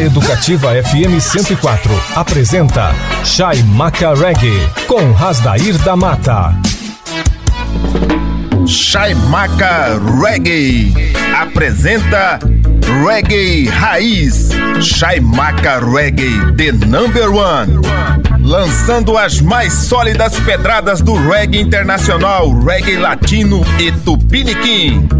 A Educativa FM 104 apresenta Chai Maca Reggae com Rasdair da Mata. Chai Maca Reggae apresenta Reggae Raiz. Chai Maca Reggae, the number one. Lançando as mais sólidas pedradas do reggae internacional, reggae latino e tupiniquim.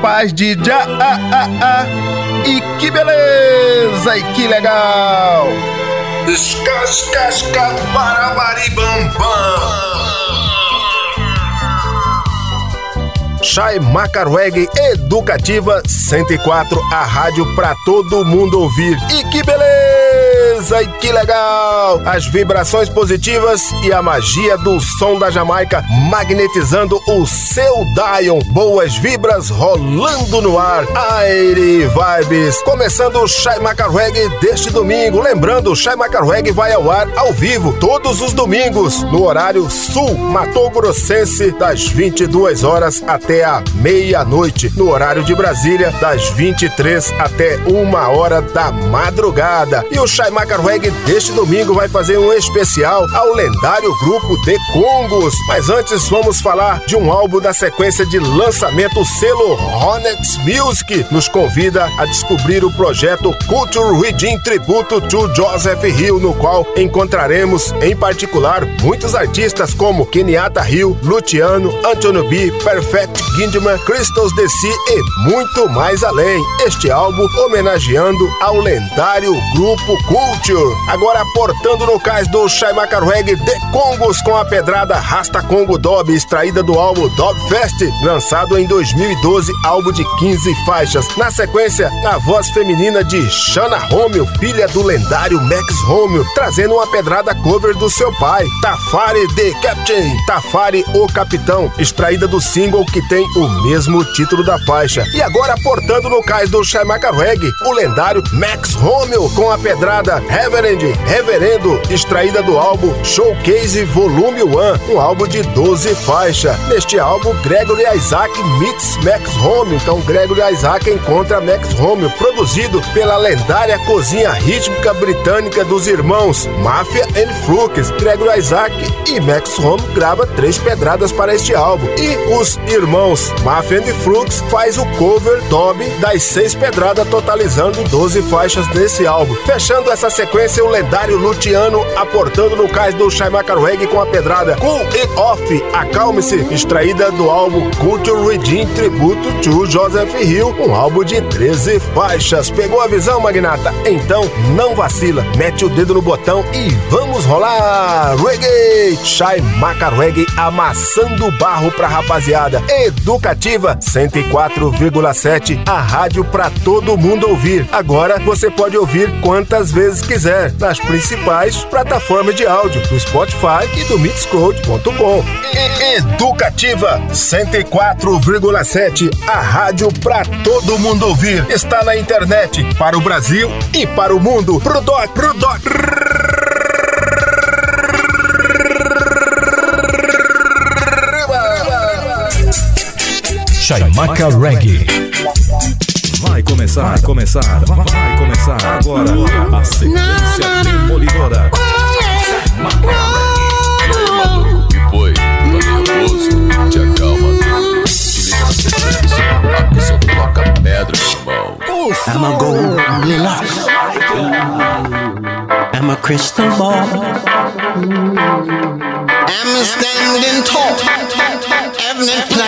paz de já a a a e que beleza e que legal. Descascasca para Chai Macarweg Educativa 104, a rádio para todo mundo ouvir. E que beleza! E que legal! As vibrações positivas e a magia do som da Jamaica magnetizando o seu Dion. Boas vibras rolando no ar. Aire Vibes. Começando o Chai Macarweg deste domingo. Lembrando, o Chai Macarweg vai ao ar ao vivo todos os domingos, no horário sul, Mato Grossense, das 22 horas até a meia-noite, no horário de Brasília, das 23 até uma hora da madrugada. E o Shai Macarweg deste domingo vai fazer um especial ao lendário grupo The Congos. Mas antes vamos falar de um álbum da sequência de lançamento, selo Hornets Music nos convida a descobrir o projeto Culture Redeem Tributo to Joseph Hill, no qual encontraremos, em particular, muitos artistas como Kenyatta Hill, Luciano, Antonio B, Perfect Gindman, Crystals DC e muito mais além. Este álbum homenageando ao lendário grupo Culture. Agora portando no cais do Shai Macarweg The Congos com a pedrada Rasta Congo Dob, extraída do álbum Dob Fest, lançado em 2012, álbum de 15 faixas. Na sequência, a voz feminina de Shana Romeo, filha do lendário Max Romeo, trazendo uma pedrada cover do seu pai, Tafari The Captain, Tafari o Capitão, extraída do single que tem o mesmo título da faixa. E agora portando no cais do Shaimaka Reggae, o lendário Max Romeo com a pedrada Reverend, Reverendo, extraída do álbum Showcase Volume 1, um álbum de 12 faixas. Neste álbum, Gregory Isaac meets Max Romeo. Então, Gregory Isaac encontra Max Romeo, produzido pela lendária cozinha rítmica britânica dos irmãos Mafia and Flux. Gregory Isaac e Max Romeo grava três pedradas para este álbum. E os irmãos irmãos Mafia and Flux faz o cover Toby das seis pedradas, totalizando 12 faixas desse álbum. Fechando essa sequência, o lendário Luciano aportando no cais do Shaimaka Reggae com a pedrada Cool It Off, Acalme-se, extraída do álbum Culture Redeem Tributo to Joseph Hill, um álbum de 13 faixas. Pegou a visão, magnata? Então não vacila, mete o dedo no botão e vamos rolar! Reggae! Shaimaka Reggae amassando barro pra rapaziada. Educativa 104,7, a rádio para todo mundo ouvir. Agora você pode ouvir quantas vezes quiser nas principais plataformas de áudio do Spotify e do Mixcloud.com. Educativa 104,7, a rádio para todo mundo ouvir. Está na internet para o Brasil e para o mundo. Pro doc, Chaimaca Reggae. Vai começar, vai começar, vai começar agora a sequência demolidora. que foi? Tá nervoso? Te acalma. Te liga na sequência. Aqui só toca pedra, irmão. I'm a Goldilocks. I'm a crystal ball. I'm standing tall. Evident platinum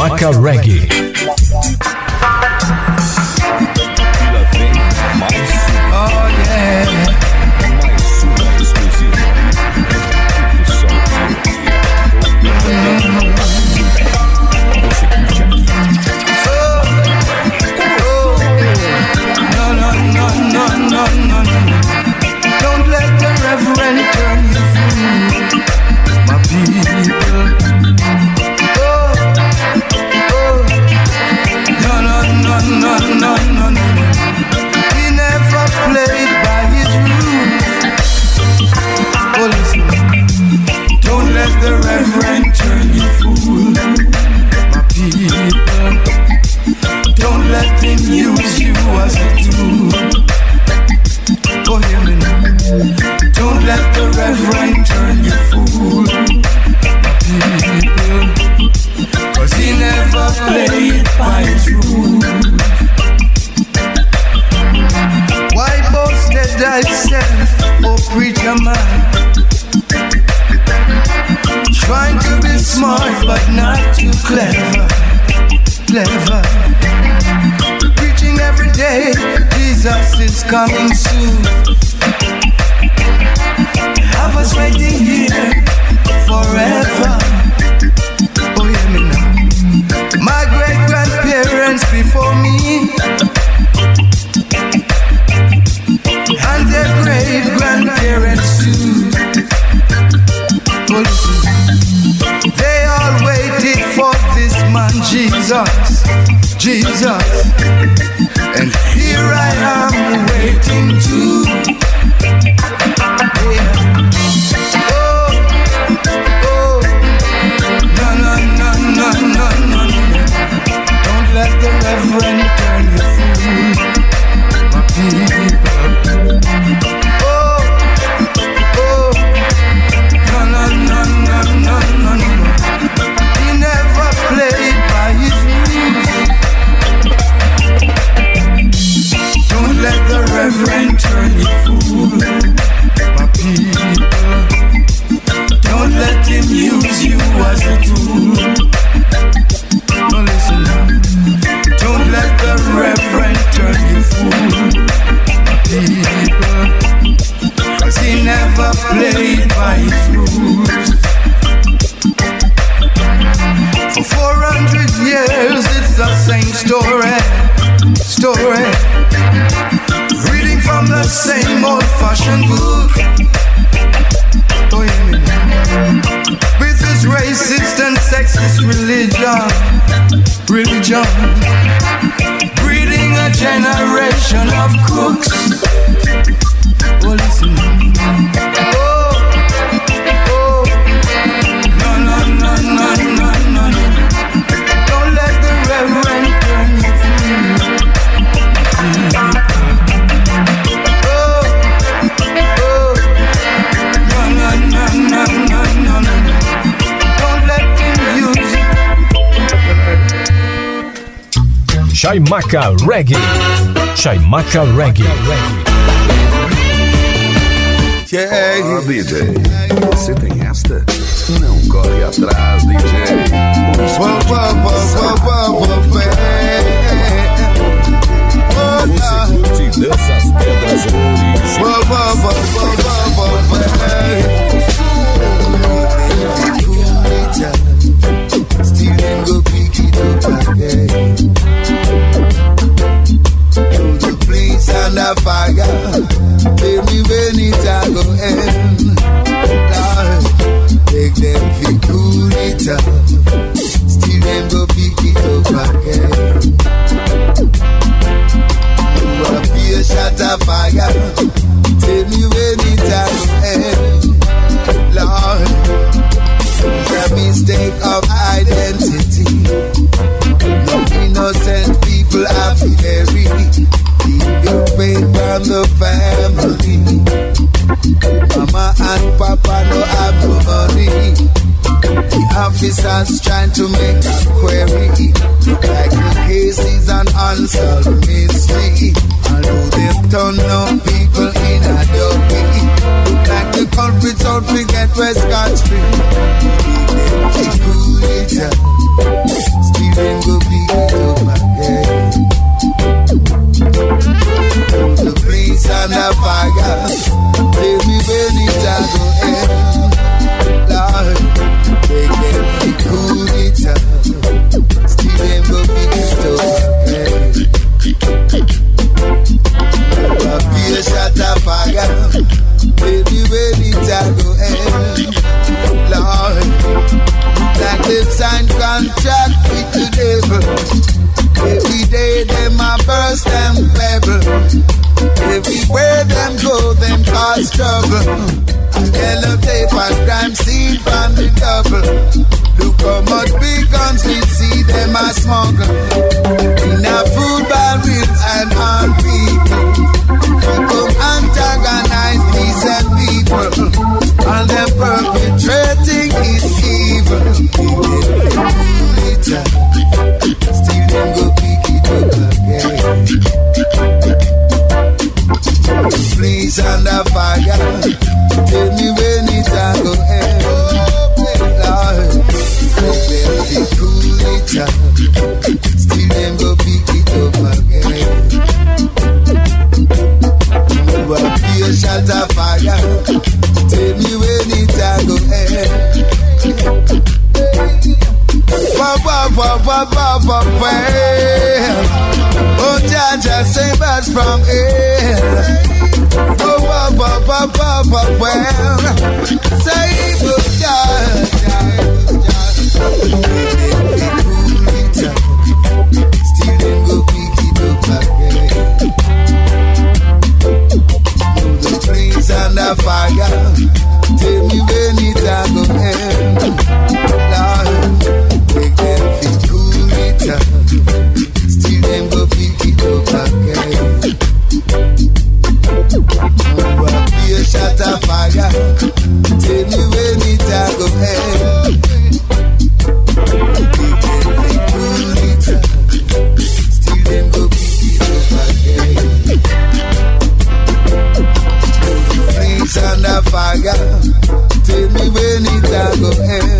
Chaimaca Reggae. Coming soon. Chaimaca Reggae. Chaimaca Reggae. Ah, DJ, você tem esta? Não corre atrás, DJ. Pois Whoa, whoa, whoa, whoa, whoa, under fire. Me when it a go end. Lord, take them fi cool it up. Still them go pick it up again. You be a shot of fire. Tell me when it a go end. Lord, it's a mistake of identity. No innocent people have to faith from the family. Mama and Papa no have no money. The officers trying to make a query. Look like the case is an unsolved mystery. Although they've turned no people in a doggy. Look like the culprits don't forget West Country. They cool it up. Them go beat it up again. And the fire. Tell me when it a go. Lord, them feel cool it up. Still them go up again. A be a shot of fire. Baby, when it a go. Lord, like they've contract with the devil. Every day them a burst them pebble. Everywhere them go, them cause trouble. Yellow tape and crime scene from the double. Look how much big guns we see them a smuggle. In a food bar with and on people. People antagonize these people. And them perpetrating is evil. is under fire. Tell me when it's I go end. Oh, Lord. When they cool it up, still them go pick it up again. You are pure shot of fire. Tell me when it's I go end. Ba ba ba ba ba ba ba. Oh, Jaja, sing birds from hell. Oh, Papa, Papa, Papa, well. Say, oh, Jaja, fire, tell me when it's the end.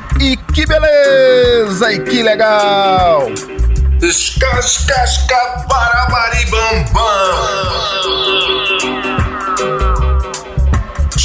e que beleza! E que legal! Escascasca barabaribam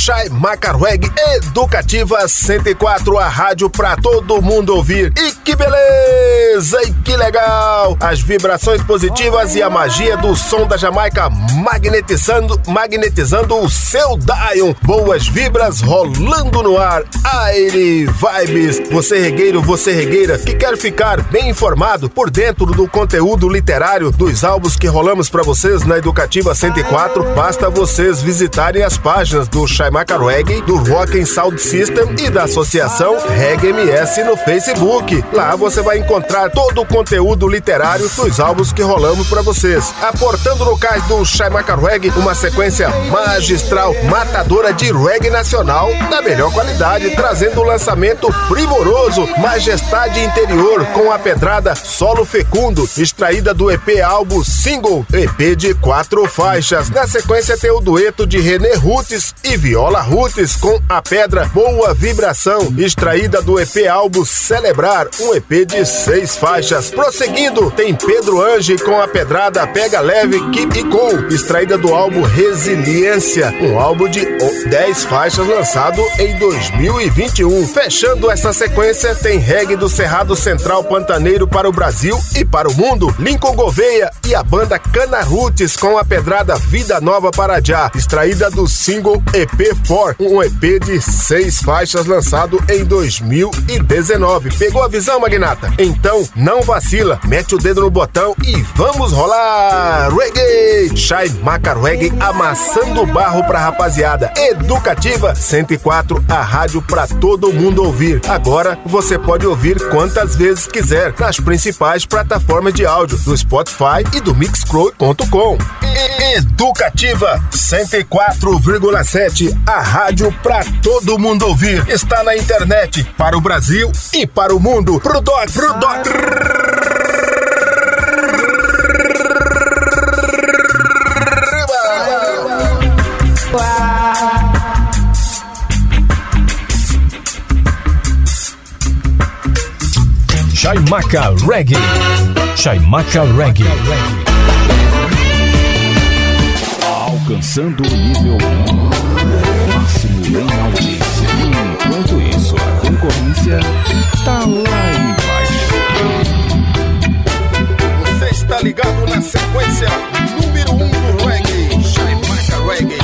Chai Macarweg Educativa 104, a rádio pra todo mundo ouvir. E que beleza! E que legal! As vibrações positivas e a magia do som da Jamaica magnetizando, magnetizando o seu Dion. Boas vibras rolando no ar. Aire Vibes. Você regueiro, você regueira, que quer ficar bem informado por dentro do conteúdo literário dos álbuns que rolamos para vocês na Educativa 104, basta vocês visitarem as páginas do Chai Reggae, do Rock and Sound System e da Associação Reggae MS no Facebook. Lá você vai encontrar todo o conteúdo literário dos álbuns que rolamos para vocês. Aportando no cais do Shaimaka Reggae uma sequência magistral, matadora de reggae nacional da melhor qualidade, trazendo o um lançamento primoroso Majestade Interior com a pedrada Solo Fecundo, extraída do EP álbum Single, EP de quatro faixas. Na sequência tem o dueto de René Rutes e Viola Viola Roots com a pedra Boa Vibração, extraída do EP álbum Celebrar, um EP de seis faixas. Prosseguindo, tem Pedro Ange com a pedrada Pega Leve Keep e Cool, extraída do álbum Resiliência, um álbum de 10 faixas lançado em 2021. Fechando essa sequência, tem reggae do Cerrado Central Pantaneiro para o Brasil e para o mundo, Lincoln Gouveia e a banda Cana Roots com a pedrada Vida Nova para Já, extraída do single EP For, um EP de seis faixas lançado em 2019. Pegou a visão, Magnata? Então não vacila, mete o dedo no botão e vamos rolar! Reggae! Shai Maca Reggae amassando barro pra rapaziada. Educativa 104, a rádio pra todo mundo ouvir. Agora você pode ouvir quantas vezes quiser nas principais plataformas de áudio do Spotify e do Mixcrow.com. Educativa 104,7 a rádio para todo mundo ouvir. Está na internet para o Brasil e para o mundo. Pro Doc, pro Doc Chaimaca Reggae. Chaimaca Reggae. Alcançando o nível tá lá embaixo. Você está ligado na sequência número 1 um do reggae. Chaimaca Reggae.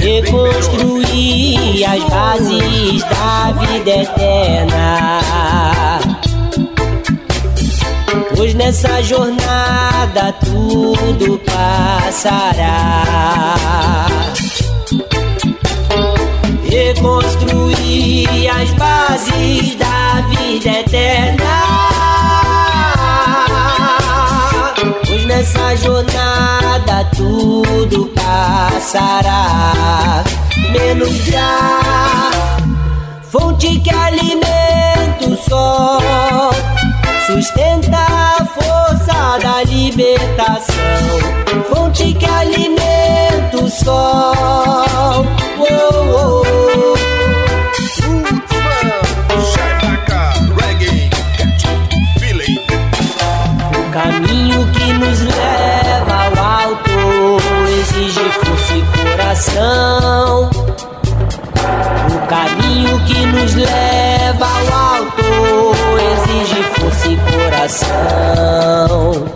Reconstruir as bases da vida eterna. Pois nessa jornada tudo passará. Reconstruir as bases da vida eterna. Pois nessa jornada tudo passará. Menos já, fonte que alimenta o sol sustenta a força da libertação, fonte que alimenta o sol. Coração.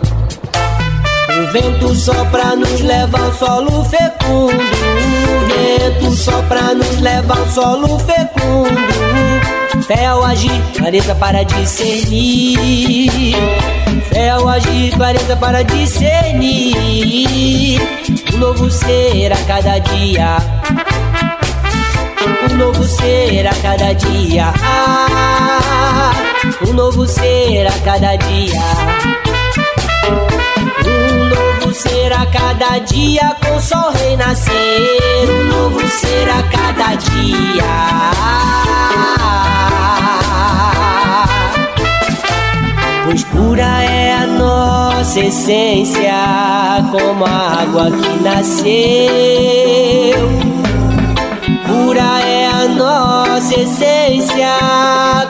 O vento sopra nos leva ao solo fecundo. O vento sopra nos leva ao solo fecundo. Fé ao agir, clareza para discernir. Fé ao agir, clareza para discernir. Um novo ser a cada dia um novo ser a cada dia. Ah, um novo ser a cada dia. Um novo ser a cada dia com sol renascer. Um novo ser a cada dia. Pois pura é a nossa essência, como a água que nasceu. Pura é a nossa essência,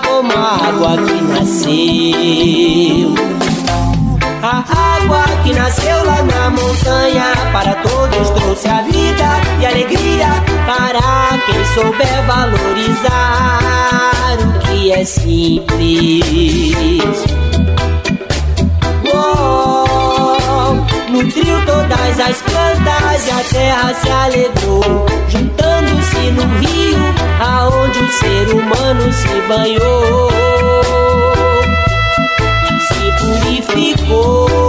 como a água que nasceu. A água que nasceu lá na montanha, para todos trouxe a vida e alegria. Para quem souber valorizar o que é simples. Nutriu todas as plantas e a terra se alegrou, juntando-se no rio aonde o ser humano se banhou, se purificou.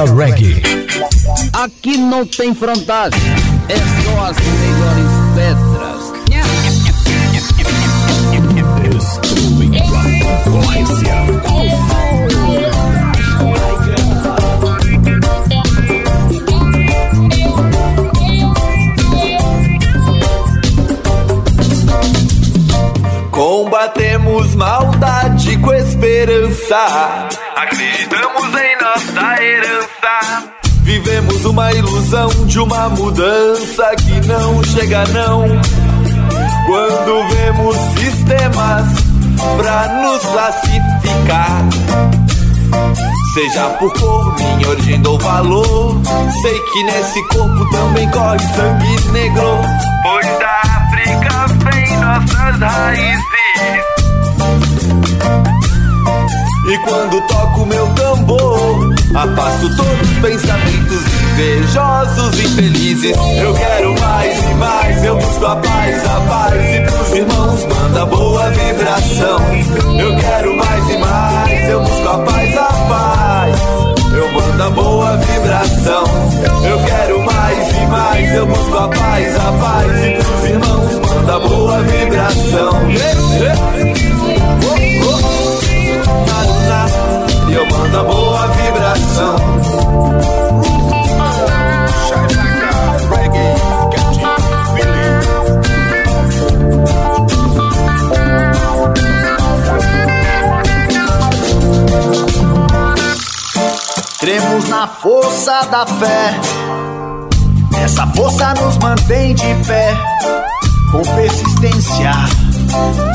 Chaimaca Reggae. Aqui não tem frontagem, é só as melhores pedras. Destruindo a concorrência. Combatemos maldade com esperança. Uma ilusão de uma mudança que não chega não. Quando vemos sistemas pra nos classificar. Seja por cor, minha origem ou valor. Sei que nesse corpo também corre sangue negro. Pois da África vem nossas raízes. E quando toco meu tambor, Afasto todos os pensamentos invejosos e felizes. Eu quero mais e mais, eu busco a paz, a paz. E pros irmãos manda boa vibração. Eu quero mais e mais, eu busco a paz, a paz. Eu mando a boa vibração. Eu quero mais e mais, eu busco a paz, a paz. E pros irmãos manda boa vibração. E eu mando a boa vibração. Cremos na força da fé. Essa força nos mantém de pé, com persistência,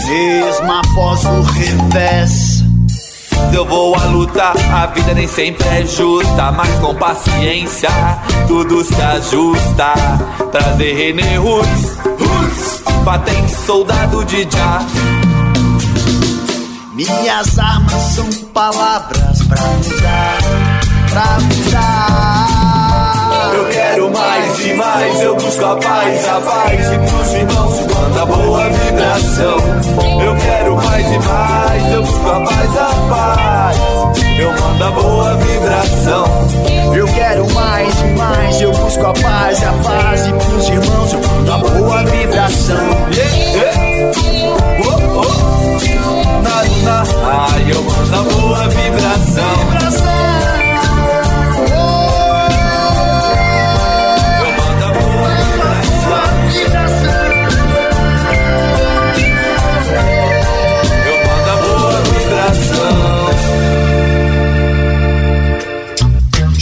mesmo após o revés. Eu vou a lutar, a vida nem sempre é justa, mas com paciência tudo se ajusta. Trazer René Roots, Roots, patente soldado de já. Minhas armas são palavras pra mudar, pra. Eu quero mais e mais, eu busco a paz, a paz e pros irmãos manda boa vibração. Eu quero mais e mais, eu busco a paz, a paz. Eu mando a boa vibração. Eu quero mais e mais, eu busco a paz, a paz e pros irmãos eu mando a boa vibração. Yeah, yeah. Oh, oh. Na, na. Ai, eu mando a boa vibração.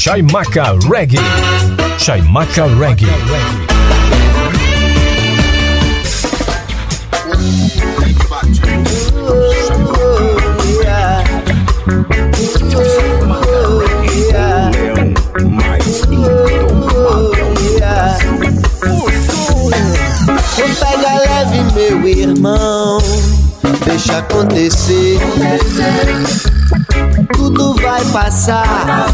Chaimaca Reggae. Chaimaca Reggae. Pega leve, meu irmão. Deixa acontecer. Vai passar.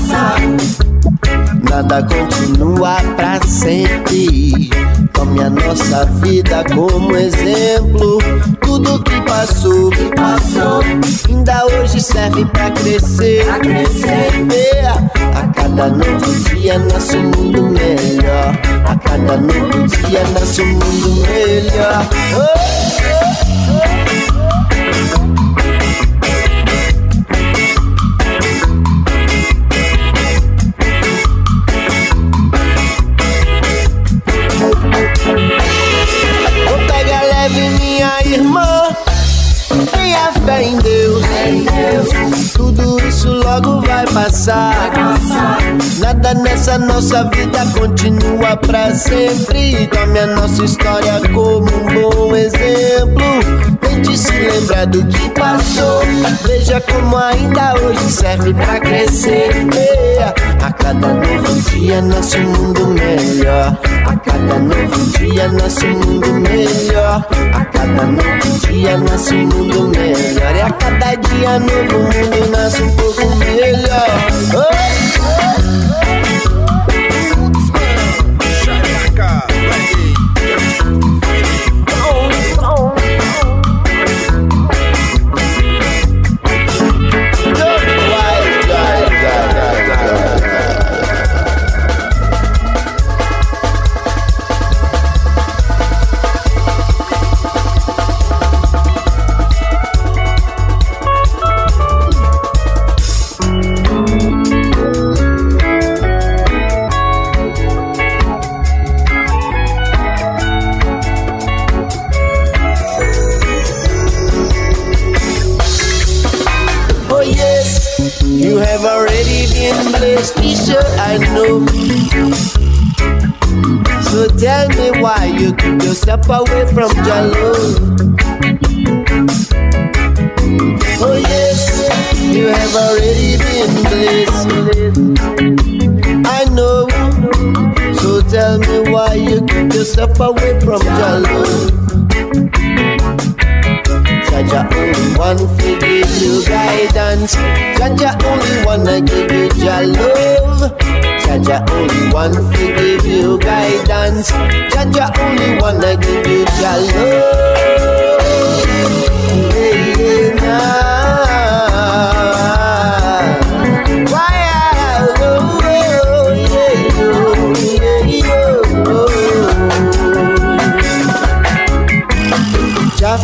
Nada continua pra sempre. Tome a nossa vida como exemplo. Tudo que passou, que passou, ainda hoje serve pra crescer. Pra crescer. A cada novo dia nasce um mundo melhor. A cada novo dia nasce um mundo melhor. Oh, oh, oh. Vai passar. Nada nessa nossa vida continua pra sempre. Tome a nossa história como um bom exemplo. Tente se lembrar do que passou. Veja como ainda hoje serve pra crescer. A cada novo dia um mundo melhor. A cada novo dia um mundo melhor. A cada novo dia um mundo melhor. E a cada dia novo mundo nasce um pouco melhor. Oh, from Jalo. Oh yes, you have already been blessed. I know. So tell me why you keep yourself away from Jalo. Jaja only one to give you guidance. Jaja only wanna give you your love. Jaja only one to give you guidance. Jaja only wanna give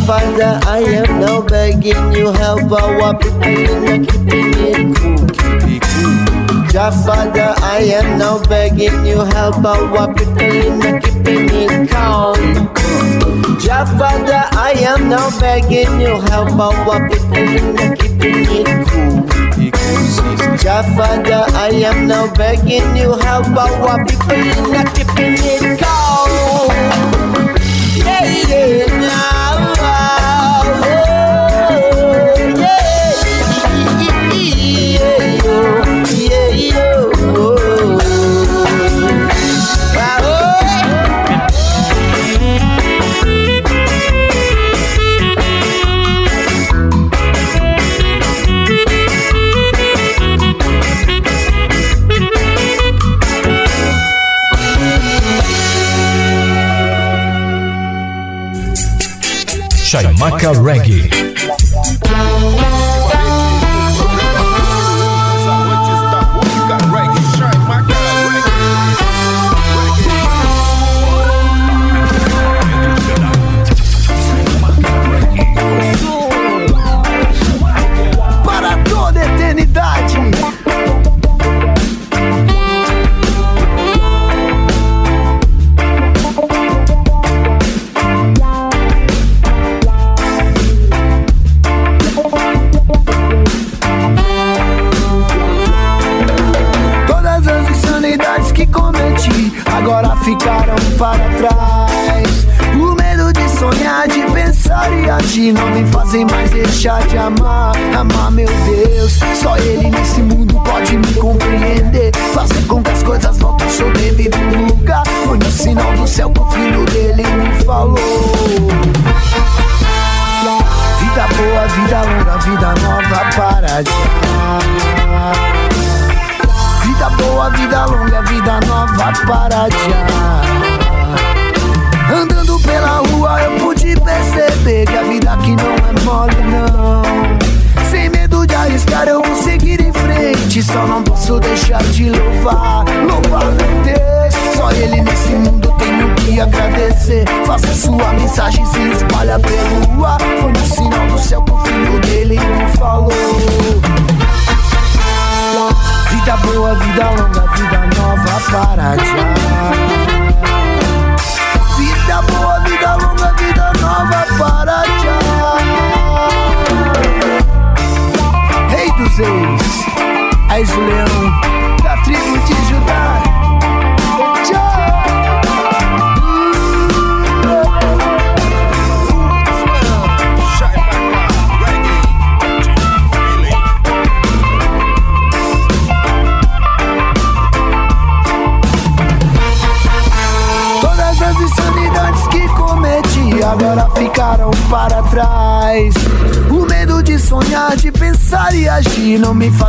Father, I am now begging you help our people in keeping it cool. It cool. Father, I am now begging you help our people in keeping it calm. Jah Father, I am now begging you help our people in keeping it cool. Jah Father, I am now begging you help our people in keeping it cool. Yeah, yeah. Reggae.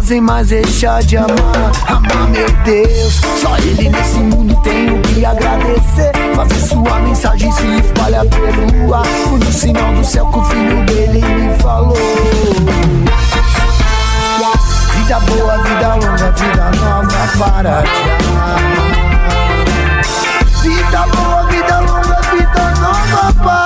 fazem mais deixar de amar. Amar, meu Deus, só ele nesse mundo tenho que agradecer. Fazer sua mensagem se espalha pelo ar. No sinal do céu que o filho dele me falou. Vida boa, vida longa, vida nova para te amar. Vida boa, vida longa, vida nova para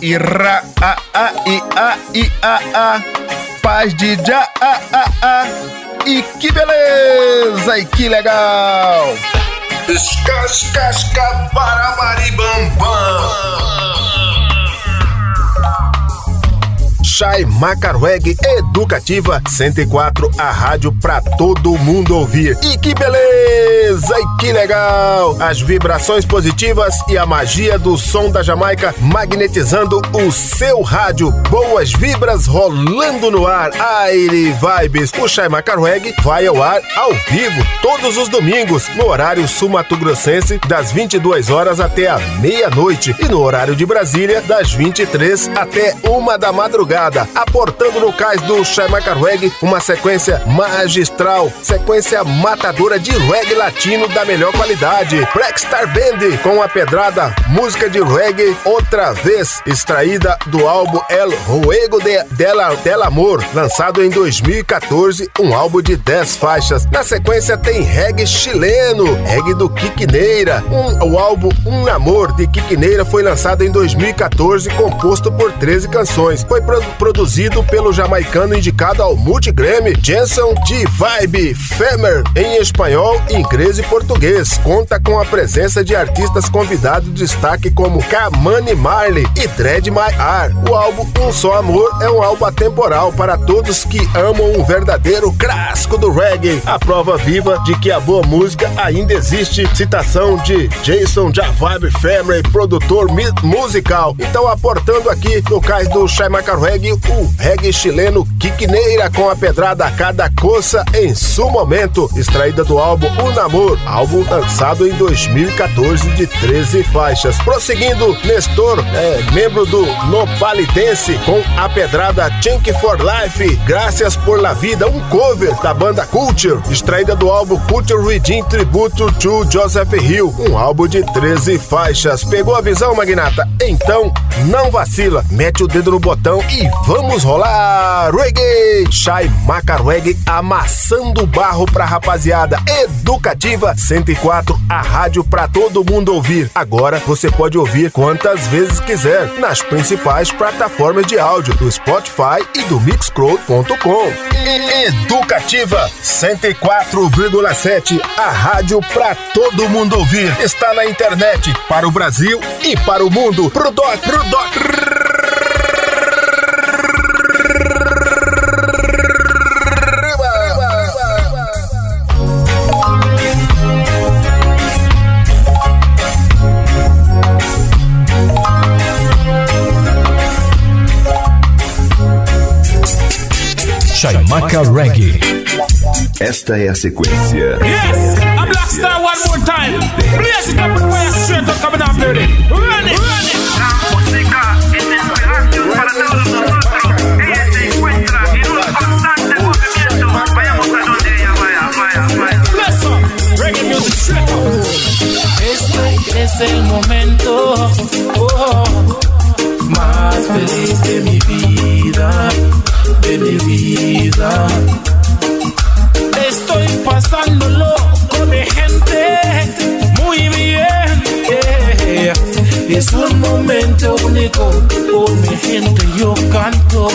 Ira, a, a, i, a, i, a, a. Paz de já, a, a, a. E que beleza, e que legal. Escascasca para maribambam. Chai Macarweg Educativa 104, a rádio pra todo mundo ouvir. E que beleza! E que legal! As vibrações positivas e a magia do som da Jamaica magnetizando o seu rádio. Boas vibras rolando no ar. Aire Vibes. O Chai Macarweg vai ao ar ao vivo todos os domingos, no horário sul-mato-grossense, das 22 horas até a meia-noite. E no horário de Brasília, das 23 até uma da madrugada aportando no cais do Chamaca Reggae uma sequência magistral, sequência matadora de reggae latino da melhor qualidade. Black Star Band com a pedrada, música de reggae outra vez, extraída do álbum El Ruego de, del, del Amor, lançado em 2014, um álbum de 10 faixas. Na sequência tem reggae chileno, reggae do Quiquineira. Um, o álbum Um Amor de Quiquineira foi lançado em 2014, composto por 13 canções. Foi produzido pelo jamaicano indicado ao Multigrammy, Jenson de Vibe Femer, em espanhol, inglês e português. Conta com a presença de artistas convidados de destaque como Kamani Marley e Dread My Ar. O álbum Um Só Amor é um álbum atemporal para todos que amam um verdadeiro clássico do reggae. A prova viva de que a boa música ainda existe. Citação de Jason Vibe Femer, produtor musical. Então, aportando aqui no cais do Chaimaca Reggae, o reggae chileno Quiquineira com a pedrada Cada Coça em seu momento, extraída do álbum O Namor, álbum lançado em 2014 de 13 faixas. Prosseguindo, Nestor, é, membro do Nopalidense, com a pedrada Chink for Life, Graças por la Vida, um cover da banda Culture, extraída do álbum Culture Redeem Tributo to Joseph Hill, um álbum de 13 faixas. Pegou a visão, Magnata? Então, não vacila, mete o dedo no botão e vamos rolar! Reggae! Chai Maca Reggae amassando barro pra rapaziada. Educativa 104, a rádio pra todo mundo ouvir. Agora você pode ouvir quantas vezes quiser nas principais plataformas de áudio do Spotify e do Mixcloud.com. Educativa 104,7, a rádio pra todo mundo ouvir. Está na internet para o Brasil e para o mundo. Pro doc, pro doc. Chaimaca Reggae. Esta é a sequência. Yes, I'm Black Star one more time. Blaze it up and fire straight up coming up ready. Run it, run it. Bless up. Reggae music straight up. Este es el momento oh, más feliz de mi vida, de mi vida. Estoy pasándolo con mi gente muy bien. Es un momento único con mi gente yo canto.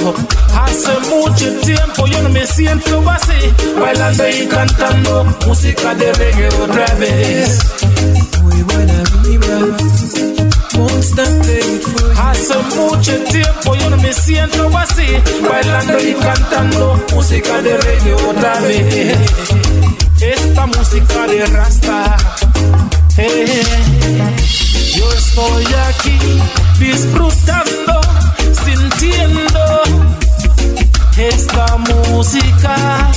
Hace mucho tiempo yo no me siento así, bailando y cantando música de reggae otra vez. Muy buena vibra. Hace mucho tiempo yo no me siento así, bailando y cantando música de reggae otra vez. esta música de Rasta. Yo estoy aquí disfrutando, sintiendo esta música.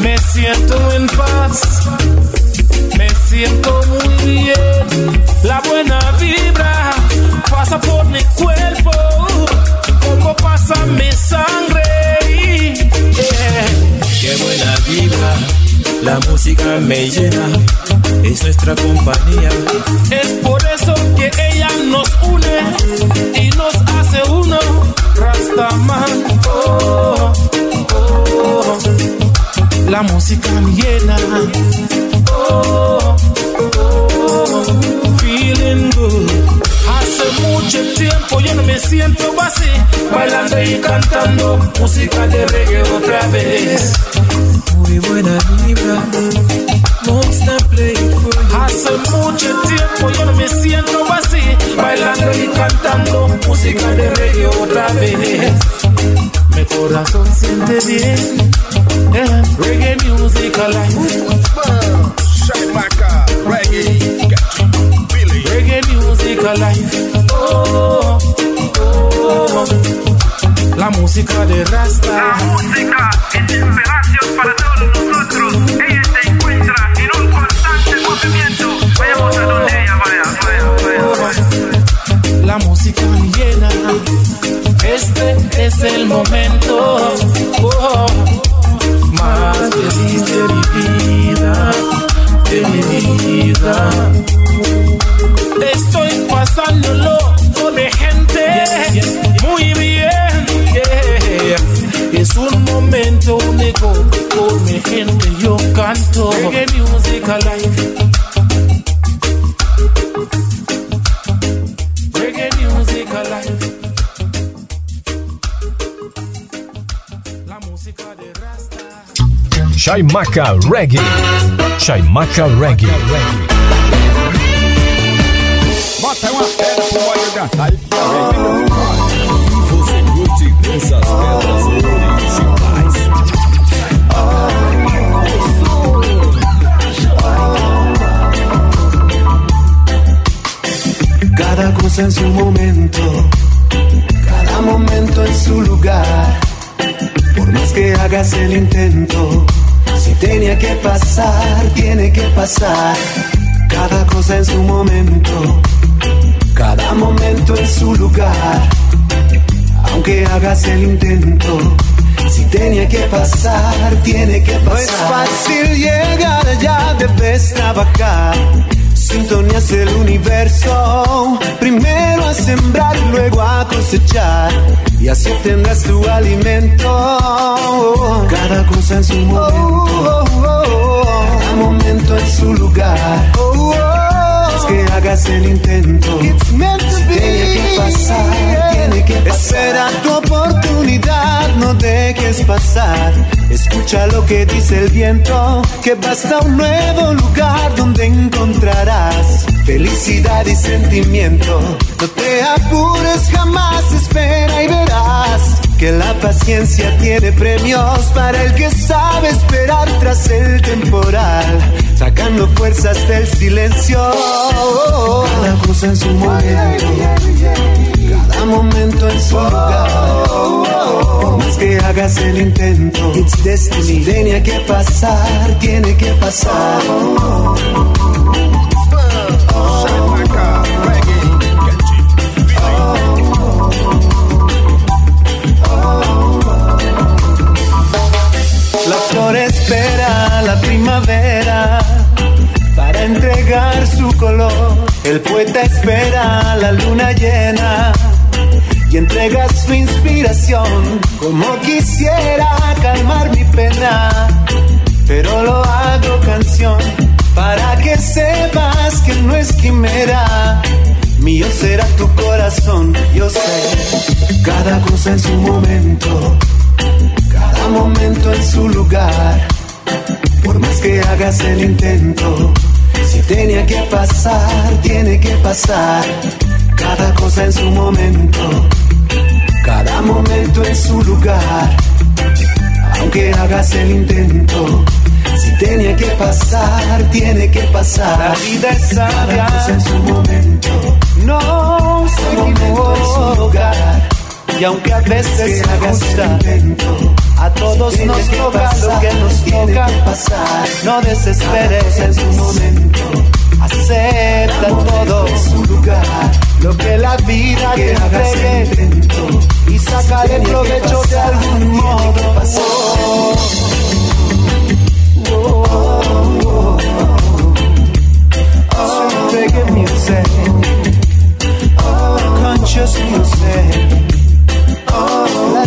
Me siento en paz, me siento muy bien. La buena vibra pasa por mi cuerpo, como pasa mi sangre. Yeah. Qué buena vibra, la música me llena, es nuestra compañía. Es por eso que ella nos une y nos hace uno. Rastaman, oh, oh, la música me llena. Oh, oh, feeling good. Hace mucho tiempo yo no me siento así, bailando y cantando música de reggae otra vez. Muy buena vibra, Monster play it for you. Hace mucho tiempo yo no me siento así, bailando y cantando música de reggae otra vez. Mi corazón siente bien, eh, reggae music alive. Shaimaka, reggae, Reggae music alive. Oh, oh, la música de Rasta. La música es inspiración para todos nosotros. Ella se encuentra en un constante movimiento. Vayamos a donde ella vaya, vaya, vaya, vaya. La música llena. Este es el momento oh, más feliz de mi vida, de mi vida. Estoy pasándolo momento único con mi gente. Yo canto reggae music alive. Reggae music alive. La música de Rasta. Chaimaca Reggae. Chaimaca Reggae. Bota uma pedra pro olho cantar e en su momento, cada momento en su lugar. Por más que hagas el intento, si tenía que pasar, tiene que pasar. Cada cosa en su momento, cada momento en su lugar. Aunque hagas el intento, si tenía que pasar, tiene que pasar. No es fácil llegar allá, debes trabajar. Sintonías el universo, primero a sembrar y luego a cosechar. Y así obtendrás tu alimento. Cada cosa en su momento, cada momento en su lugar. Es que hagas el intento. Tiene que pasar, tiene que pasar. Espera tu oportunidad, no dejes pasar. Escucha lo que dice el viento, que basta un nuevo lugar donde encontrarás felicidad y sentimiento. No te apures jamás, espera y verás que la paciencia tiene premios para el que sabe esperar tras el temporal, sacando fuerzas del silencio. Cada cosa en su momento, cada momento en su lugar. Por más que hagas el intento, it's destiny. Tenía que pasar, tiene que pasar. Para entregar su color. El poeta espera la luna llena y entrega su inspiración. Como quisiera calmar mi pena, pero lo hago canción para que sepas que no es quimera. Mío será tu corazón, yo sé cada cosa en su momento cada momento en su lugar. Por más que hagas el intento, si tenía que pasar, tiene que pasar. Cada cosa en su momento, cada momento en su lugar. Aunque hagas el intento, si Tenía que pasar, tiene que pasar. La vida es Cada sabia. cosa en su momento. No se momento en su lugar. Y aunque a veces hagas intento. a todos nos toca pasar, lo que nos toca. pasar. No desesperes, en su momento. acepta todo En su lugar. lo que la vida te Que entregue intento. y Tiene que provecho de algún modo. pasar. Sweet reggae music, conscious music, latino.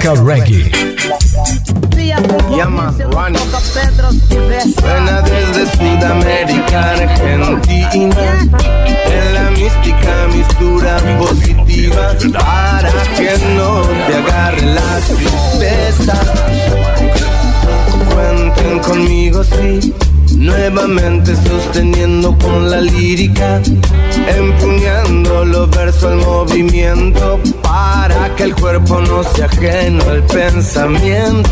Chaimaca Reggae. Yeah, man, Ronnie. Suena desde Sudamérica, Argentina. En la mística mistura positiva para que no te agarre la tristeza. Cuenten conmigo, sí. Nuevamente sosteniendo con la lírica, empuñando los versos al movimiento para que el cuerpo no sea ajeno al pensamiento.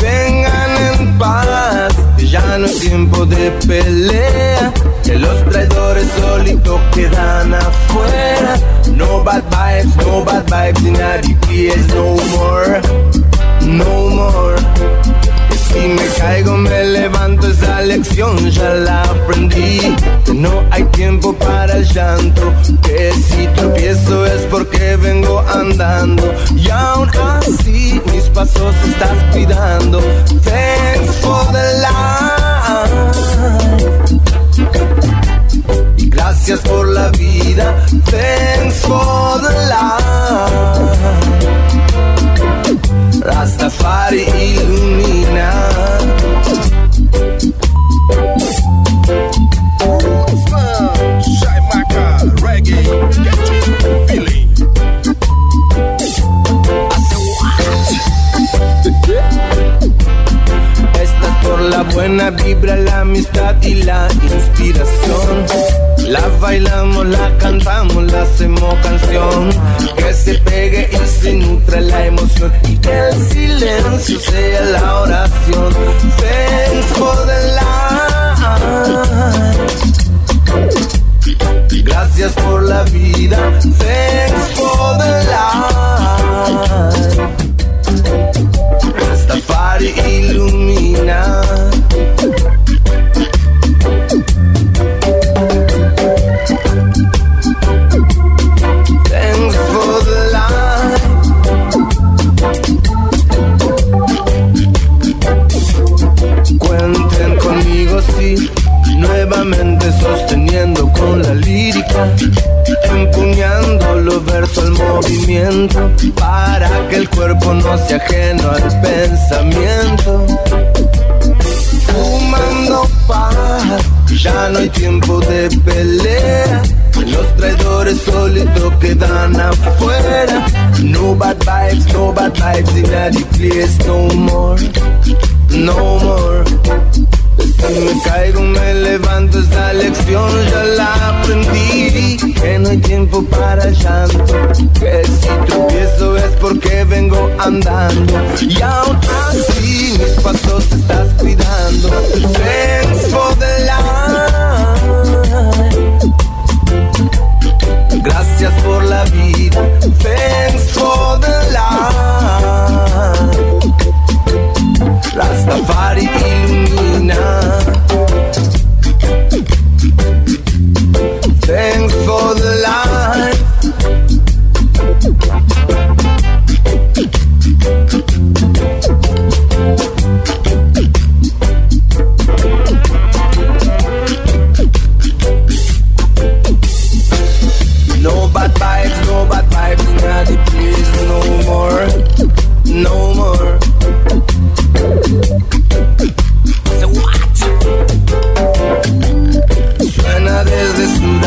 Vengan en paz, ya no es tiempo de pelea, que los traidores solitos quedan afuera. No bad vibes, no bad vibes, nadie please no more, no more. Si me caigo me levanto, esa lección ya la aprendí. No hay tiempo para el llanto, que si tropiezo es porque vengo andando. Y aún así mis pasos estás cuidando. Thanks for the life. Y gracias por la vida. Thanks for the life. Rastafari ilumina. Chaimaca Reggae. Get you feeling. Esta es por la buena vibra, la amistad y la inspiración. La bailamos, la cantamos, la hacemos canción. Que se pegue y se nutre la emoción. Y que el silencio sea la oración. Thanks for the life. Gracias por la vida. Thanks for the life. Rastafari ilumina. Sosteniendo con la lírica, empuñando los versos al movimiento, para que el cuerpo no sea ajeno al pensamiento. Fumando paz, ya no hay tiempo de pelea. Los traidores solitos quedan afuera. No bad vibes, no bad vibes, y nadie please no more, no more. Me caigo, me levanto, esa lección ya la aprendí. Que no hay tiempo para llanto, que si tropiezo es porque vengo andando. Y aún así, mis pasos estás cuidando. Thanks for the life. Gracias por la vida. Thanks for the life.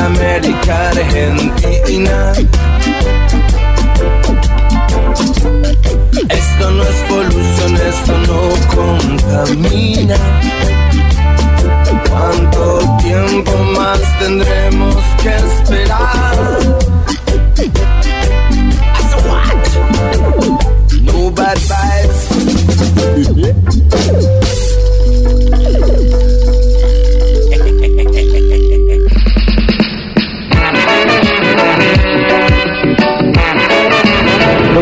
América Argentina. Esto no es polución, esto no contamina. ¿Cuánto tiempo más tendremos que esperar? No bad vibes.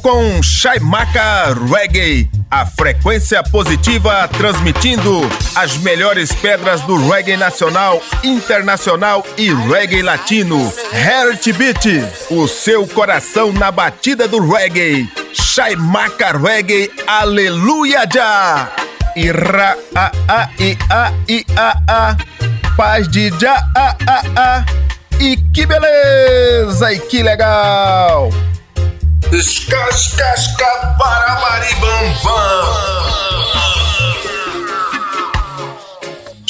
Com Chaimaca Reggae, a frequência positiva transmitindo as melhores pedras do reggae nacional, internacional e reggae latino. Heart Beat, o seu coração na batida do reggae. Chaimaca Reggae, aleluia já! Ira a a i a i a a paz de já a a a e que beleza e que legal! Escascasca para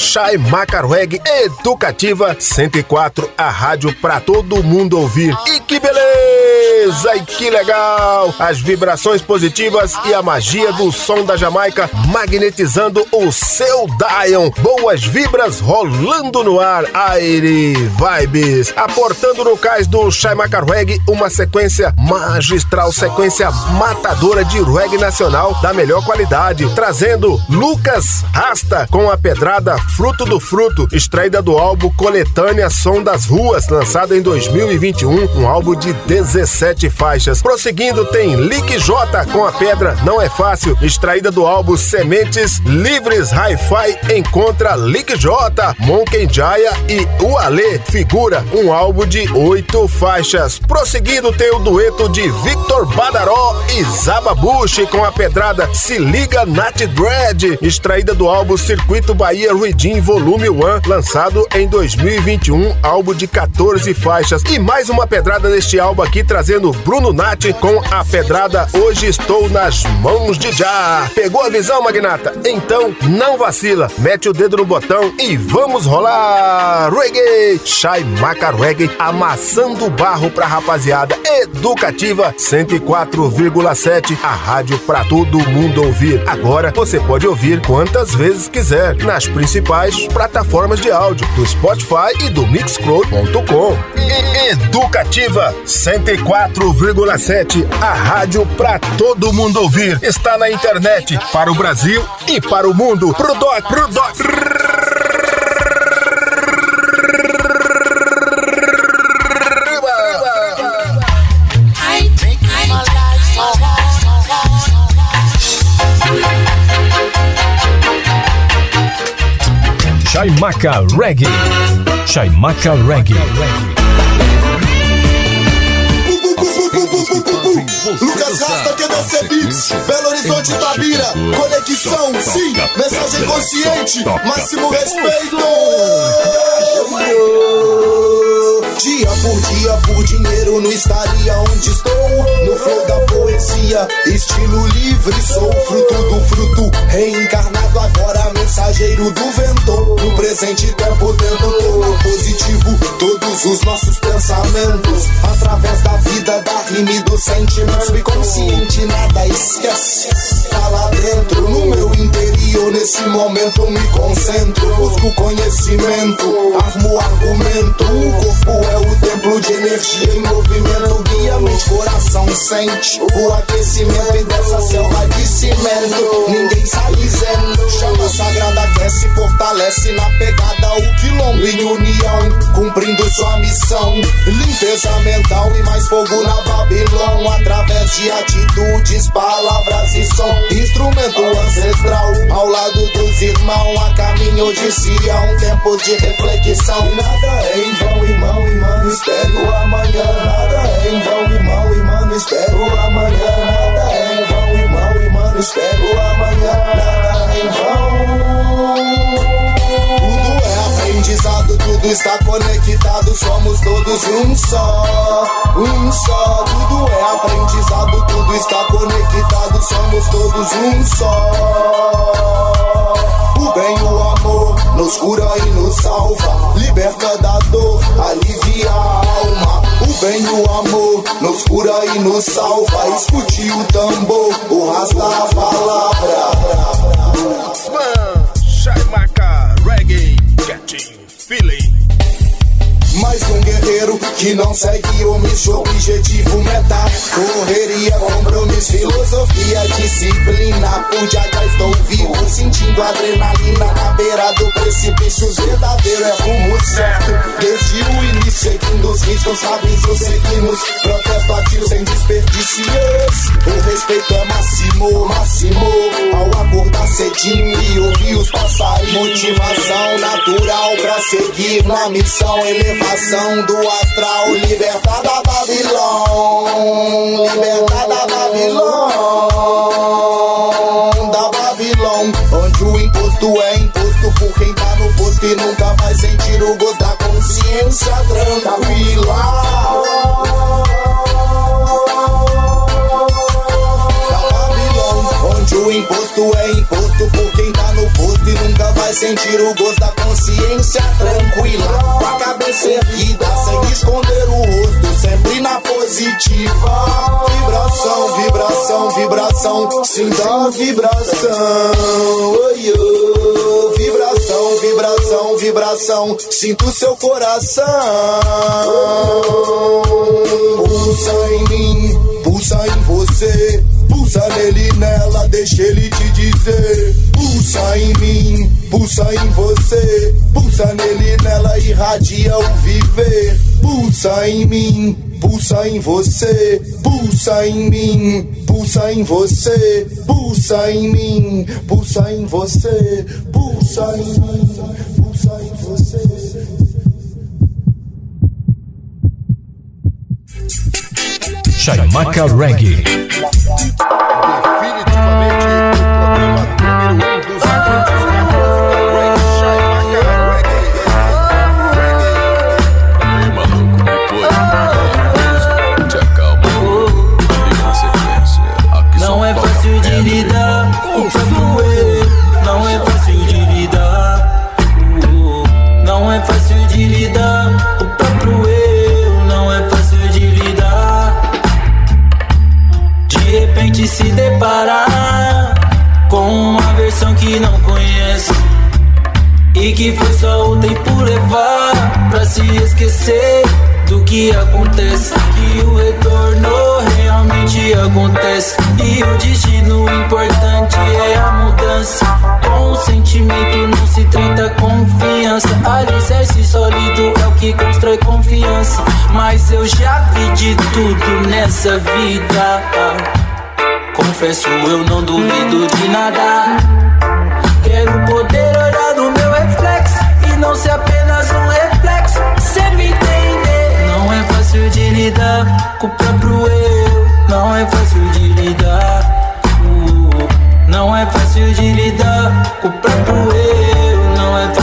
Chai Macarweg Educativa 104, a rádio pra todo mundo ouvir. E que beleza! E que legal! As vibrações positivas e a magia do som da Jamaica magnetizando o seu Dion. Boas vibras rolando no ar. Aire Vibes. Aportando no cais do Chai Macarweg uma sequência magistral, sequência matadora de reggae nacional da melhor qualidade. Trazendo Lucas Rasta com a pedrada Fruto do Fruto, extraída do álbum Coletânea Som das Ruas, lançado em 2021, um álbum de 17 faixas. Prosseguindo, tem Lick J com a pedra Não É Fácil, extraída do álbum Sementes Livres Hi-Fi, encontra Lick J, Monkey Jaya e Uale Figura, um álbum de oito faixas. Prosseguindo, tem o dueto de Victor Badaró e Zababush com a pedrada Se Liga Nat Dread, extraída do álbum Circuito Bahia Volume 1, lançado em 2021, álbum de 14 faixas. E mais uma pedrada deste álbum aqui, trazendo Bruno Nat com a pedrada Hoje Estou nas Mãos de Já. Pegou a visão, Magnata? Então não vacila, mete o dedo no botão e vamos rolar! Reggae! Shai Maca Reggae, amassando barro pra rapaziada. Educativa 104,7, a rádio pra todo mundo ouvir. Agora você pode ouvir quantas vezes quiser nas principais plataformas de áudio do Spotify e do Mixcloud.com. Educativa 104,7, a rádio pra todo mundo ouvir. Está na internet para o Brasil e para o mundo. Pro doc, Chaimaca Reggae. Chaimaca Reggae. Lucas Rasta, QDC Beats, Belo Horizonte Tabira, Conexão, sim, mensagem consciente, máximo respeito. Dia por dia, por dinheiro, não estaria onde estou. No flow da poesia, estilo livre, sou fruto do fruto, reencarnado agora, mensageiro do vento. No presente tempo, tendo todo positivo, todos os nossos pensamentos, através da vida, da rima e dos sentimentos. Subconsciente, nada esquece. Tá lá dentro, no meu interior, nesse momento me concentro, busco conhecimento, armo argumento. O corpo é o templo de energia em movimento. Guia mente, coração sente o aquecimento dessa selva de cimento. Ninguém sai dizendo, chama sagrada aquece, fortalece na pegada o quilombo em união, cumprindo sua missão. Limpeza mental e mais fogo na Babilão, através de atitudes, palavras e som. Instrumento ancestral, ao lado dos irmãos, a caminho de Sião, tempos de reflexão. Nada é em vão, irmão, e mano, espero amanhã. Nada é em vão, irmão, e mano, espero amanhã. Nada é em vão, irmão, e mano, espero amanhã. Nada é em vão. Está conectado, somos todos um só, um só. Tudo é aprendizado, tudo está conectado, somos todos um só. O bem o amor nos cura e nos salva, liberta da dor, alivia a alma. O bem o amor nos cura e nos salva. Escute o tambor, o rasta a palavra. Man, Shaimaka Reggae, getting feeling. Mais um guerreiro que não segue omisso, objetivo meta. Correria, compromisso, filosofia, disciplina. Por já já estou vivo, sentindo adrenalina na beira do precipício. Verdadeiro é rumo certo. Desde o início, seguindo os riscos, rápidos seguimos. Protesto ativo sem desperdícios. O respeito é máximo, máximo. Ao acordar cedinho e ouvir os passarinhos. Motivação natural pra seguir na missão. Elevação do astral. Libertar da Babilão. Libertar da Babilão. Da Babilão. Onde o imposto é imposto por quem tá no posto e nunca vai sentir o gosto da consciência tranquila. Onde o imposto é imposto por quem tá no posto e nunca vai sentir o gosto da consciência tranquila. Com a cabeça erguida, sem esconder o rosto, sempre na positiva. Vibração, vibração, vibração, sinta a vibração. Oi, oh. Vibração, vibração, vibração, sinto seu coração. Pulsa em mim, pulsa em você. Pulsa nele nela, deixa ele te dizer. Pulsa em mim, pulsa em você. Pulsa nele nela, irradia o viver. Pulsa em mim, pulsa em você. Pulsa em mim, pulsa em você. Pulsa em mim, pulsa em você. Pulsa em mim, pulsa em você. Chaimaca Reggae. Te que acontece. Que o retorno realmente acontece. E o destino importante é a mudança. Com o sentimento não se trata confiança. Alicerce sólido é o que constrói confiança. Mas eu já vi de tudo nessa vida. Confesso, eu não duvido de nada. Quero poder olhar no meu reflexo e não ser apenas fácil de lidar com o próprio eu. Não é fácil de lidar. uh, Não é fácil de lidar com o próprio eu. Não é fácil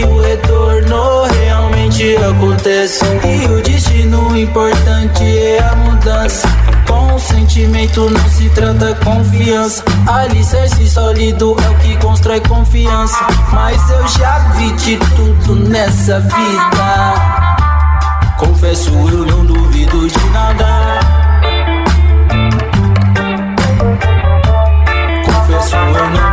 Que o retorno realmente acontece. E o destino importante é a mudança. Com sentimento não se trata confiança. Alicerce sólido é o que constrói confiança. Mas eu já vi de tudo nessa vida. Confesso, eu não duvido de nada. Confesso, eu não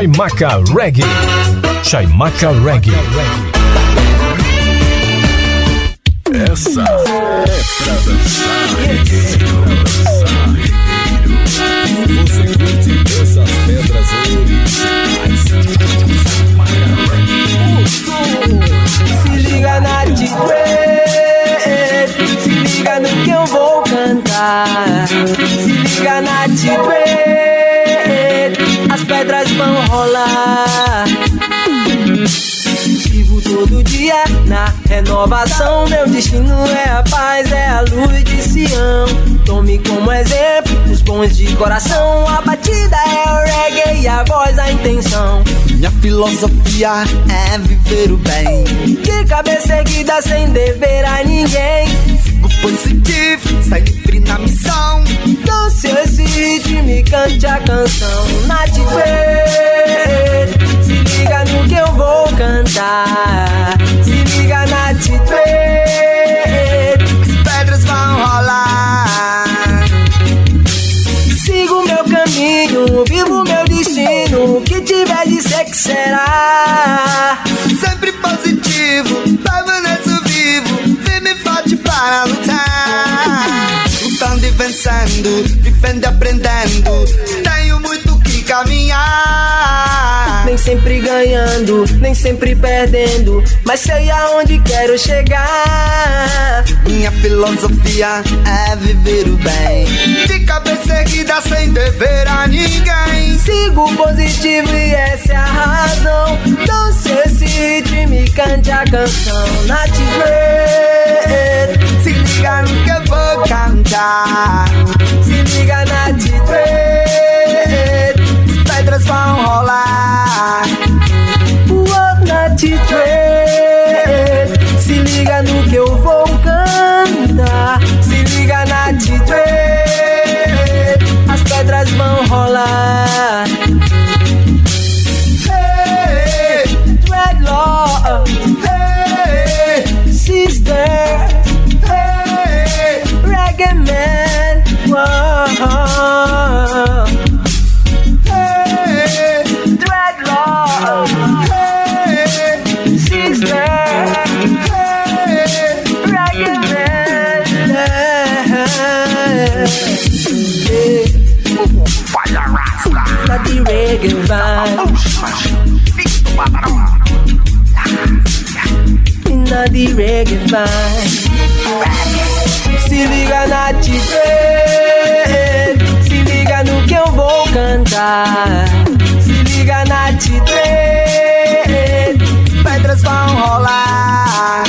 Chaimaca Reggae. Chaimaca Reggae. Essa é pra dançar, regueiro. Você curte essas pedras? Na renovação. Meu destino é a paz, é a luz de Sião. Tome como exemplo os bons de coração. A batida é o reggae e a voz a intenção. Minha filosofia é viver o bem. De cabeça erguida sem dever a ninguém. Sigo positivo, sempre na missão. Dance esse ritmo e cante a canção. Native, se liga no que eu vou cantar. Se liga na Native, as pedras vão rolar. Sigo meu caminho, vivo meu destino. O que tiver de ser que será. Sempre positivo, permaneço vivo, firme forte para lutar. Lutando e vencendo, vivendo e aprendendo. Caminhar. Nem sempre ganhando, nem sempre perdendo. Mas sei aonde quero chegar. Minha filosofia é viver o bem. De cabeça erguida sem dever a ninguém. Sigo positivo e essa é a razão. Dance esse ritmo e cante a canção. Native, se liga no que eu vou cantar. Se liga na Native, as pedras vão rolar. Uou, Native, se liga no que eu vou cantar. Se liga na Native, as pedras vão rolar. The reggae vibe. Se liga na TV, se liga no que eu vou cantar. Se liga na TV, Pedras vão rolar.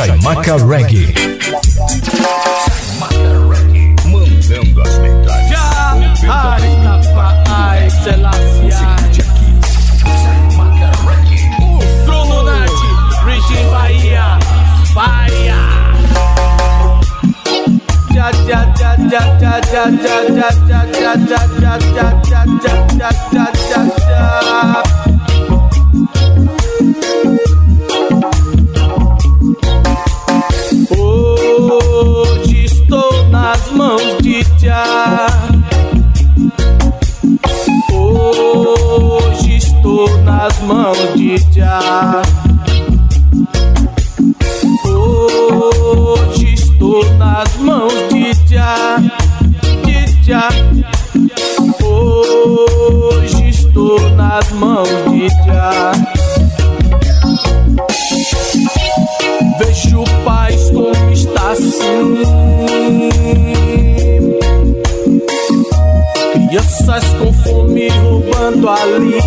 Chaimaca Reggae. Mandando as metades. Já, ai, tapa, ai, Selassie, Chaimaca Reggae. O Frono Nath, Regime Bahia, Bahia. Ja, ja, ja, ja, ja, ja, ja, ja, ja, ja, ja, ja, ja, ja, ja, ja, ja, ja, ja, Jah. Hoje estou nas mãos de Jah. Hoje estou nas mãos de Jah, de. Hoje estou nas mãos de Jah. Vejo o país como está assim. Crianças com fome roubando ali.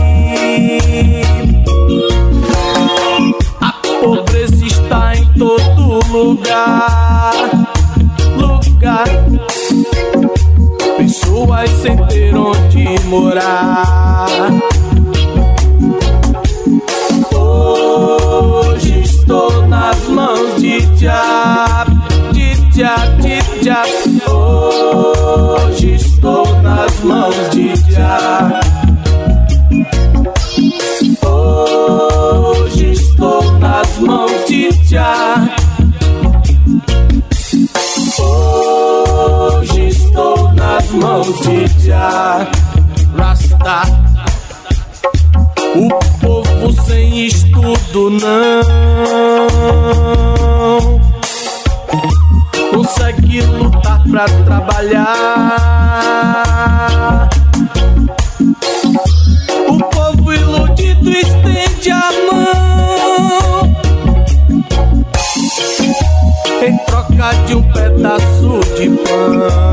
A pobreza está em todo lugar. Lugar. Pessoas sem ter onde morar. Hoje estou nas mãos de Jah, de Jah, de Jah. Nas mãos de Jah. Rasta. O povo sem estudo não consegue lutar pra trabalhar. O povo iludido estende a mão em troca de um pedaço de pão.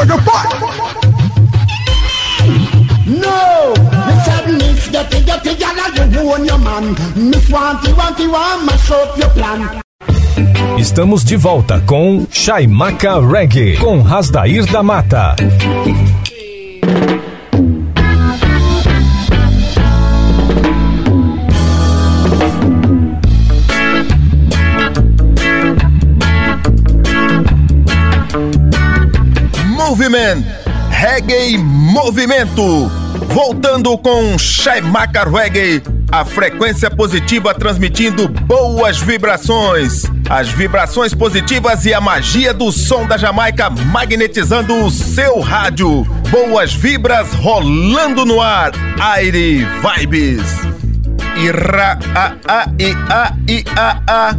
Reggae part! No. Miss. Estamos de volta com Chaimaca Reggae, com Rasdair da Mata. Movimento, Reggae Movimento. Voltando com Chaimaca Reggae, a frequência positiva transmitindo boas vibrações. As vibrações positivas e a magia do som da Jamaica magnetizando o seu rádio. Boas vibras rolando no ar. Aire Vibes. Ira a a i a i a a.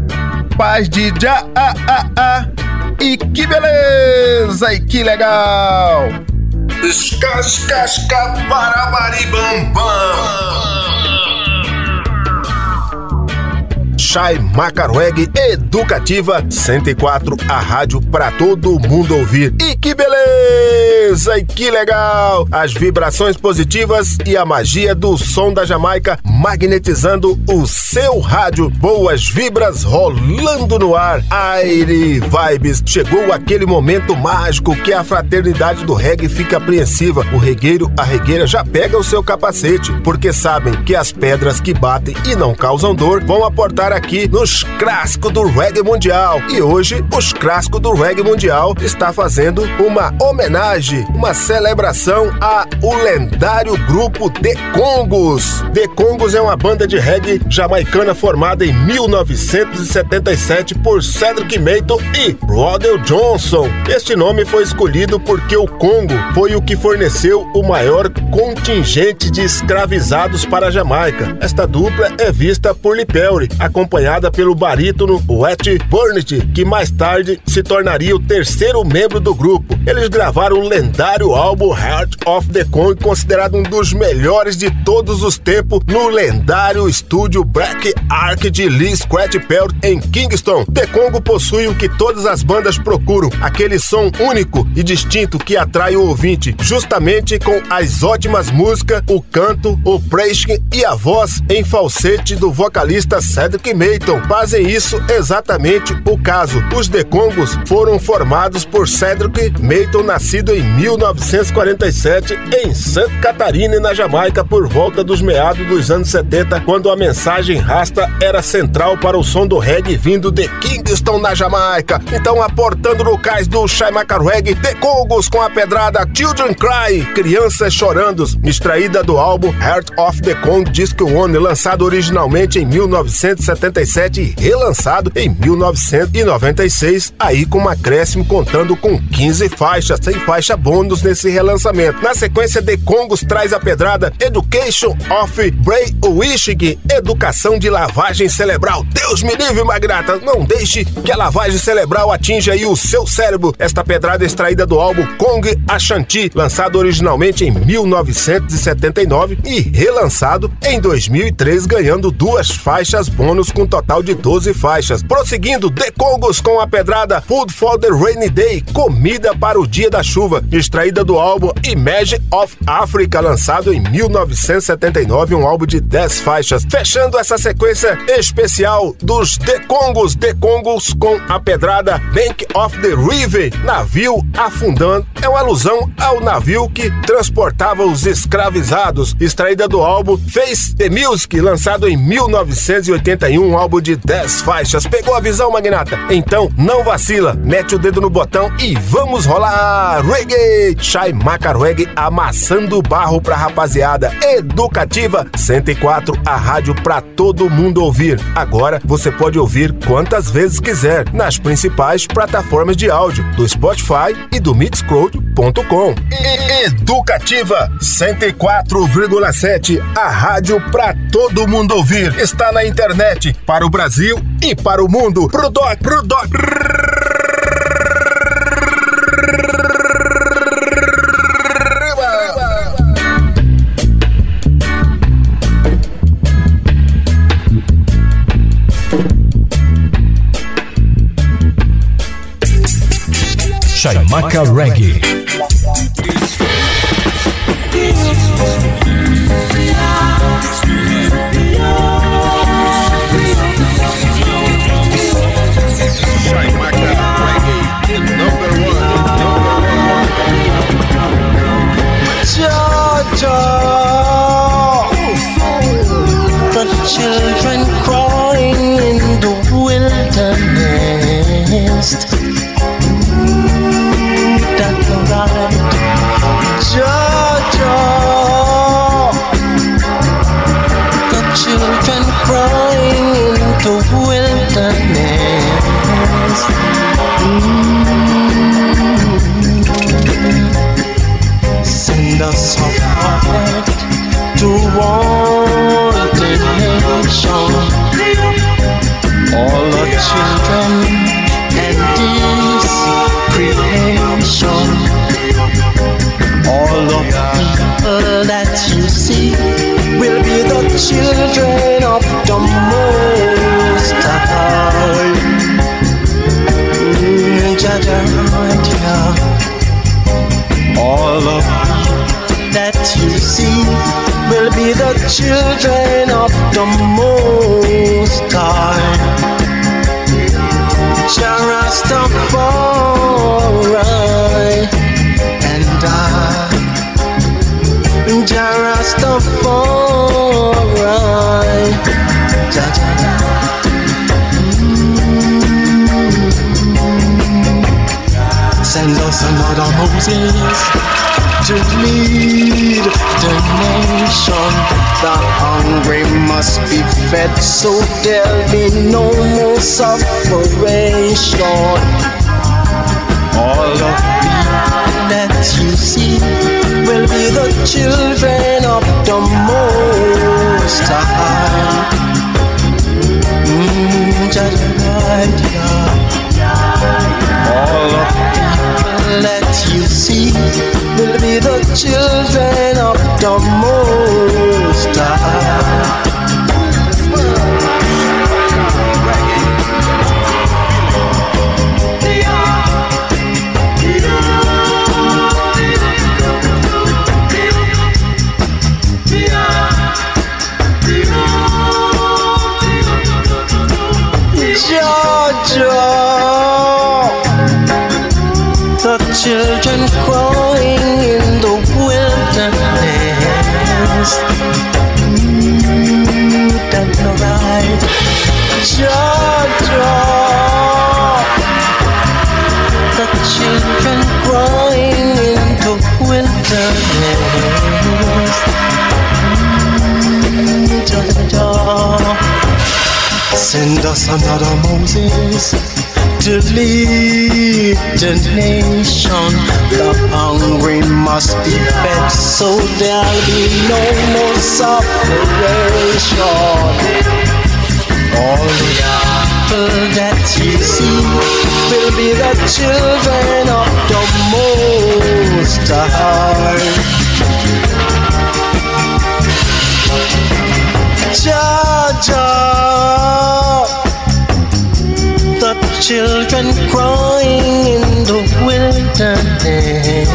Paz de já a a a. E que beleza! E que legal! Escascasca barabaribam bam. Chai Macarweg Educativa 104, a rádio para todo mundo ouvir. E que beleza! E que legal! As vibrações positivas e a magia do som da Jamaica magnetizando o seu rádio. Boas vibras rolando no ar. Aire Vibes. Chegou aquele momento mágico que a fraternidade do reggae fica apreensiva. O regueiro, a regueira já pega o seu capacete, porque sabem que as pedras que batem e não causam dor vão aportar aqui nos clássicos do reggae mundial. E hoje, os clássicos do reggae mundial está fazendo uma homenagem, uma celebração a o lendário grupo The Congos. The Congos é uma banda de reggae jamaicana formada em 1977 por Cedric Mayton e Rodel Johnson. Este nome foi escolhido porque o Congo foi o que forneceu o maior contingente de escravizados para a Jamaica. Esta dupla é vista por Lee Perry, acompanhada pelo barítono Wet Burnett, que mais tarde se tornaria o terceiro membro do grupo. Eles gravaram o lendário álbum Heart of the Kong, considerado um dos melhores de todos os tempos no lendário estúdio Black Ark de Lee Scratch Perry em Kingston. The Congo possui o que todas as bandas procuram, aquele som único e distinto que atrai o ouvinte, justamente com as ótimas músicas, o canto, o praising e a voz em falsete do vocalista Cedric Mayton. Fazem isso exatamente o caso. Os The Congos foram formados por Cedric Mayton, nascido em 1947 em Santa Catarina, na Jamaica, por volta dos meados dos anos 70, quando a mensagem rasta era central para o som do reggae vindo de Kingston, na Jamaica. Então, aportando no cais do Shaimaka Reggae, The Congos com a pedrada Children Cry, Crianças Chorando, extraída do álbum Heart of the Kong Disc One, lançado originalmente em 1977 e relançado em 1996, aí com um acréscimo contando com 15 faixas, sem faixa bônus nesse relançamento. Na sequência, The Congos traz a pedrada Education of Bray Wishing, Educação de Lavagem Cerebral. Deus me livre, Magrata, não deixe que a lavagem cerebral atinja aí o seu cérebro. Esta pedrada é extraída do álbum Kong Ashanti, lançado originalmente em 1979 e relançado em 2003, ganhando duas faixas bônus com total de 12 faixas. Prosseguindo, The Congos com a pedrada Food for the Rainy Day, Comida para o Dia da Chuva, extraída do álbum Image of Africa, lançado em 1979, um álbum de 10 faixas. Fechando essa sequência especial dos The Congos, The Congos com a pedrada Bank of the River, navio afundando. É uma alusão ao navio que transportava os escravizados, extraída do álbum Face the Music, lançado em 1981, um álbum de 10 faixas. Pegou a visão, magnata? Então não vacila, mete o dedo no botão e vamos rolar! Reggae! Shai Maca Reggae amassando barro pra rapaziada. Educativa 104, a rádio pra todo mundo ouvir. Agora você pode ouvir quantas vezes quiser nas principais plataformas de áudio do Spotify e do Mixcloud.com. Educativa 104,7, a rádio pra todo mundo ouvir. Está na internet para o Brasil e para o mundo. Pro doc, pro doc. Shaimaka Reggae. The children of the Most High. Jah Rastafari and I, Jah Rastafari, Jah. Send us another Moses to lead the nation. The hungry must be fed, so there'll be no more separation. All of that you see will be the children of the Most High. Mm, Jah. All of that you see be the children of the Most High. Georgia, Send us another Moses to lead the nation. The hungry must be fed, so there'll be no more separation. All the people that you see will be the children of the Most High. Children crying in the wilderness.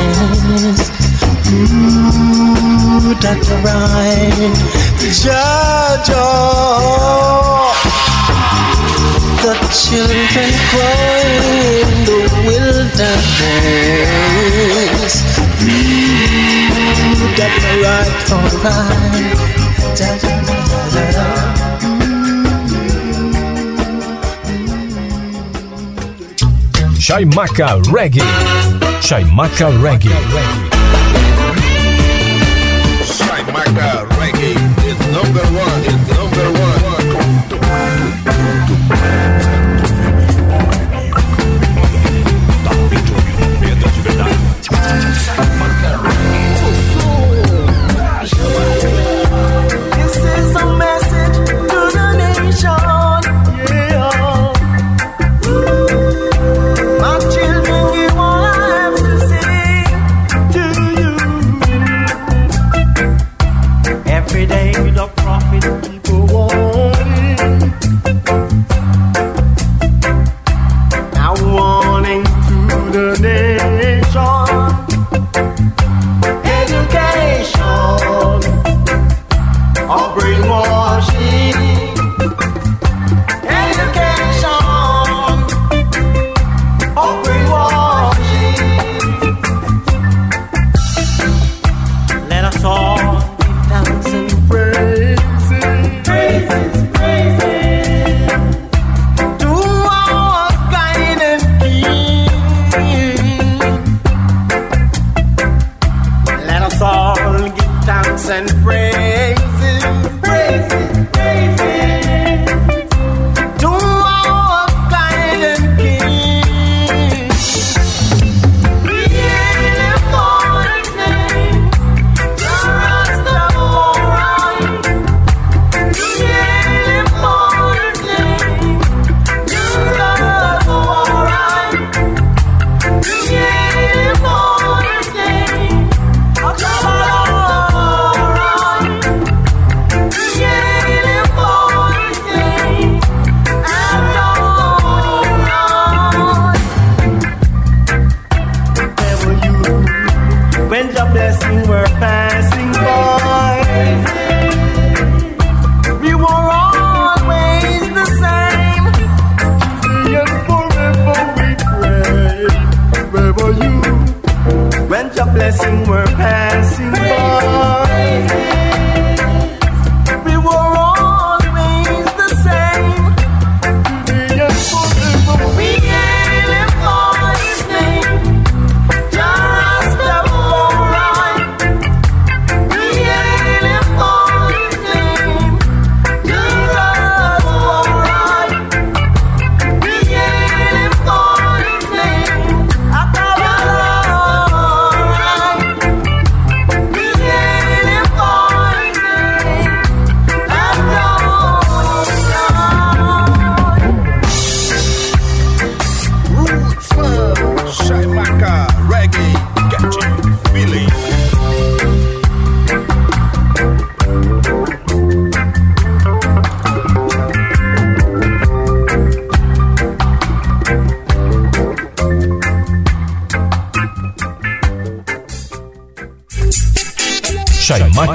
Ooh, right, Jah Jah, the children crying in the wilderness. Ooh, that's right, alright. Chaimaca Reggae. Chaimaca Reggae. Chaimaca Reggae is number one, is number one. for you when your blessings were passing by.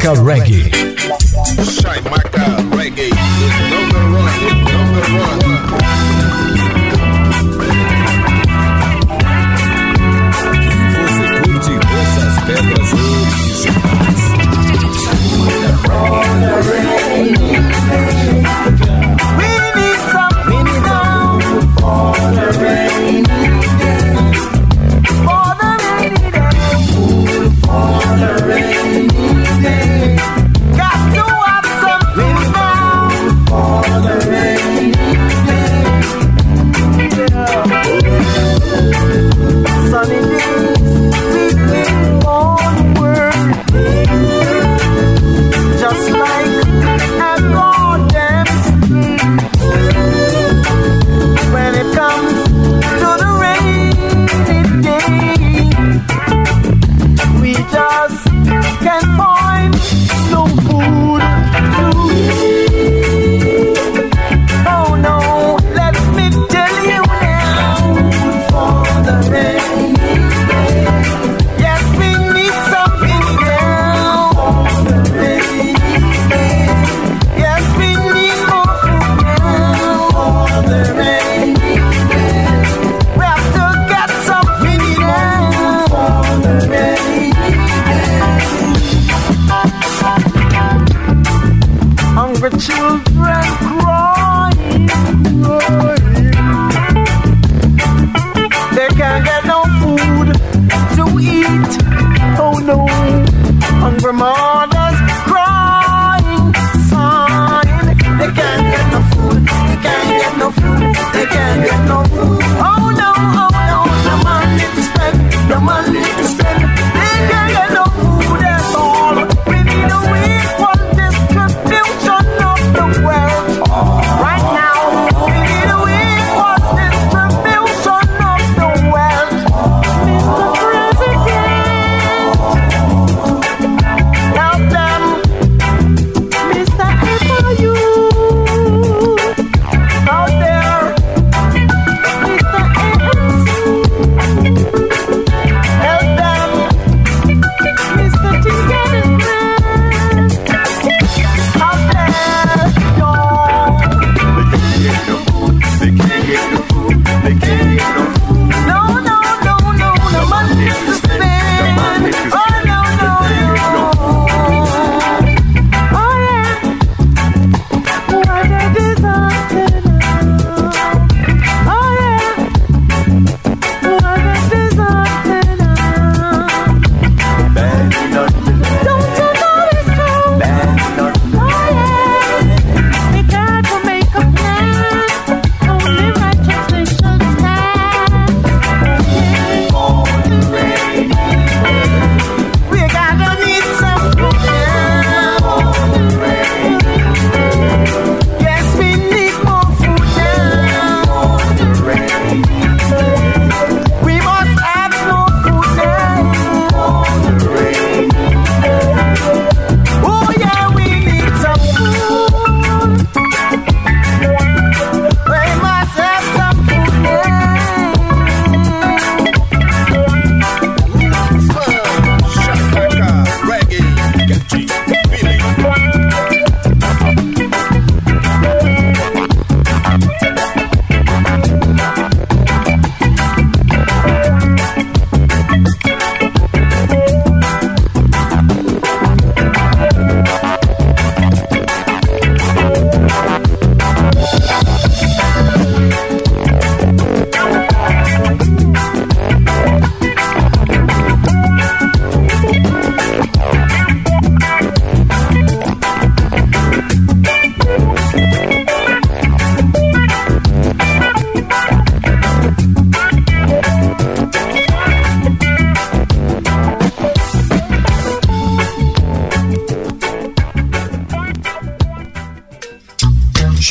Reggae.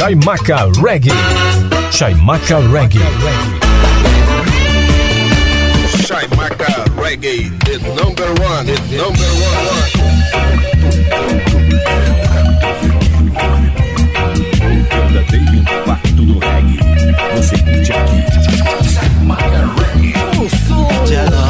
Chaimaca Reggae. Chaimaca Reggae. Chaimaca Reggae, the number one, the number one. verdadeiro impacto do reggae. Você curte aqui. Chaimaca Reggae. the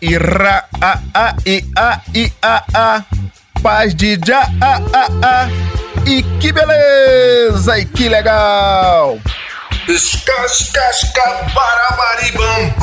Ira a a i a i a a paz de já a a a e que beleza e que legal. Escascasca barabaribam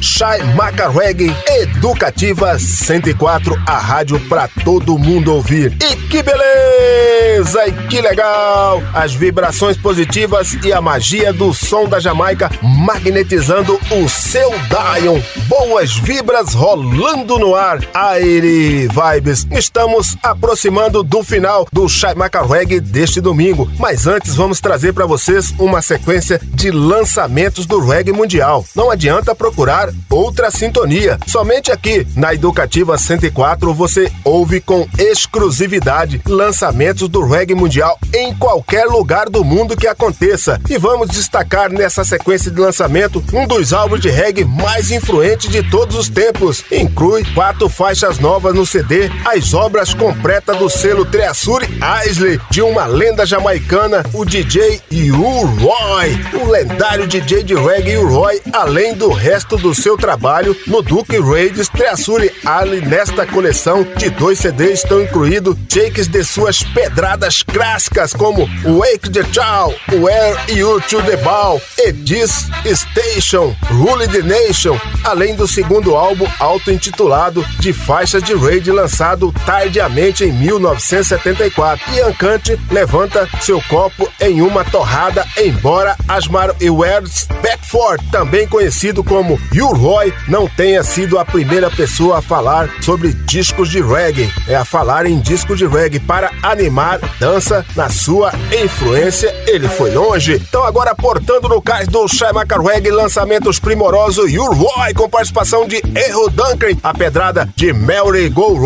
Chai Maca Reggae Educativa 104, a rádio pra todo mundo ouvir. E que beleza! E que legal! As vibrações positivas e a magia do som da Jamaica magnetizando o seu Dion. Boas vibras rolando no ar. Aire Vibes. Estamos aproximando do final do Chai Maca Reggae deste domingo, mas antes vamos trazer para vocês uma sequência de lançamentos do reggae mundial. Não adianta procurar outra sintonia. Somente aqui na Educativa 104 você ouve com exclusividade lançamentos do reggae mundial em qualquer lugar do mundo que aconteça. E vamos destacar nessa sequência de lançamento um dos álbuns de reggae mais influentes de todos os tempos. Inclui quatro faixas novas no CD, as obras completas do selo Treasure Isley, de uma lenda jamaicana, o DJ Roy, o lendário DJ de reggae Roy, além do resto do seu trabalho no Duke Raids Treasure Ali. Nesta coleção de dois CDs estão incluídos takes de suas pedradas clássicas como Wake the Child, Where You to the Ball e This Station, Rule the Nation, além do segundo álbum auto-intitulado de faixas de raid lançado tardiamente em 1974. Ian Cante levanta seu copo em uma torrada, embora Asmar Ewers Beckford, também conhecido como You Roy, não tenha sido a primeira pessoa a falar sobre discos de reggae, é a falar em discos de reggae para animar dança na sua influência. Ele foi longe. Então agora portando no cais do Shaimaka Reggae, lançamentos primoroso You Roy com participação de Erro Duncan, a pedrada de Mary Go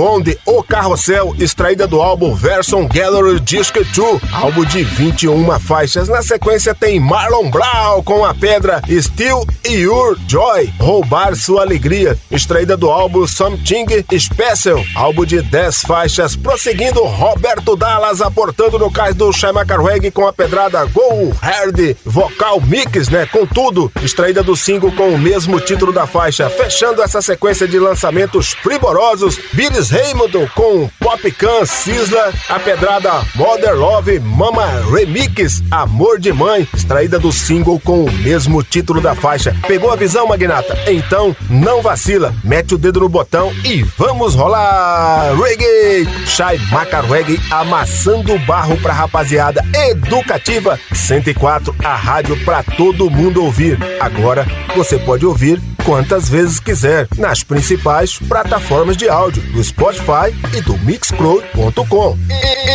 o Carrossel, extraída do álbum Version Gallery Disc 2, álbum de 21 faixas. Na sequência tem Marlon Brown com a pedra Still Your Joy, Roubar Sua Alegria, extraída do álbum Something Special, álbum de 10 faixas. Prosseguindo, Roberto Dallas aportando no cais do Shaimaka Reggae com a pedrada Go Hard, vocal mix, né? Com tudo, extraída do single com o mesmo título da faixa. Fechando essa sequência de lançamentos primorosos, Billis Raymond com Pop Can Sisla, a pedrada Mother Love Mama Remix, Amor de Mãe, extraída do single com o mesmo título da faixa. Pegou a visão, Magnata? Então não vacila, mete o dedo no botão e vamos rolar! Reggae! Shai Maca Reggae amassando o barro pra rapaziada educativa 104, a rádio pra todo mundo ouvir. Agora você pode ouvir quantas vezes quiser nas principais plataformas de áudio do Spotify e do Mixcloud.com.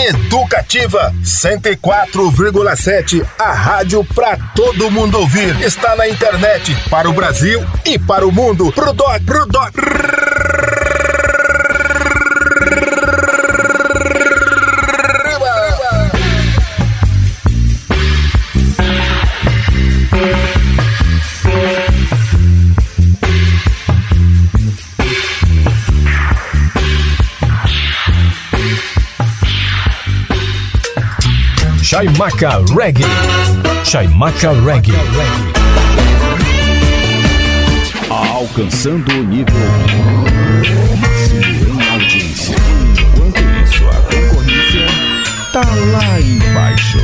Educativa 104,7, a rádio pra todo mundo ouvir. Está na internet para o Brasil e para o mundo. Pro doc, pro doc. Chaimaca Reggae. Chaimaca Reggae. Alcançando o nível máximo em audiência. Enquanto isso, a concorrência tá lá embaixo.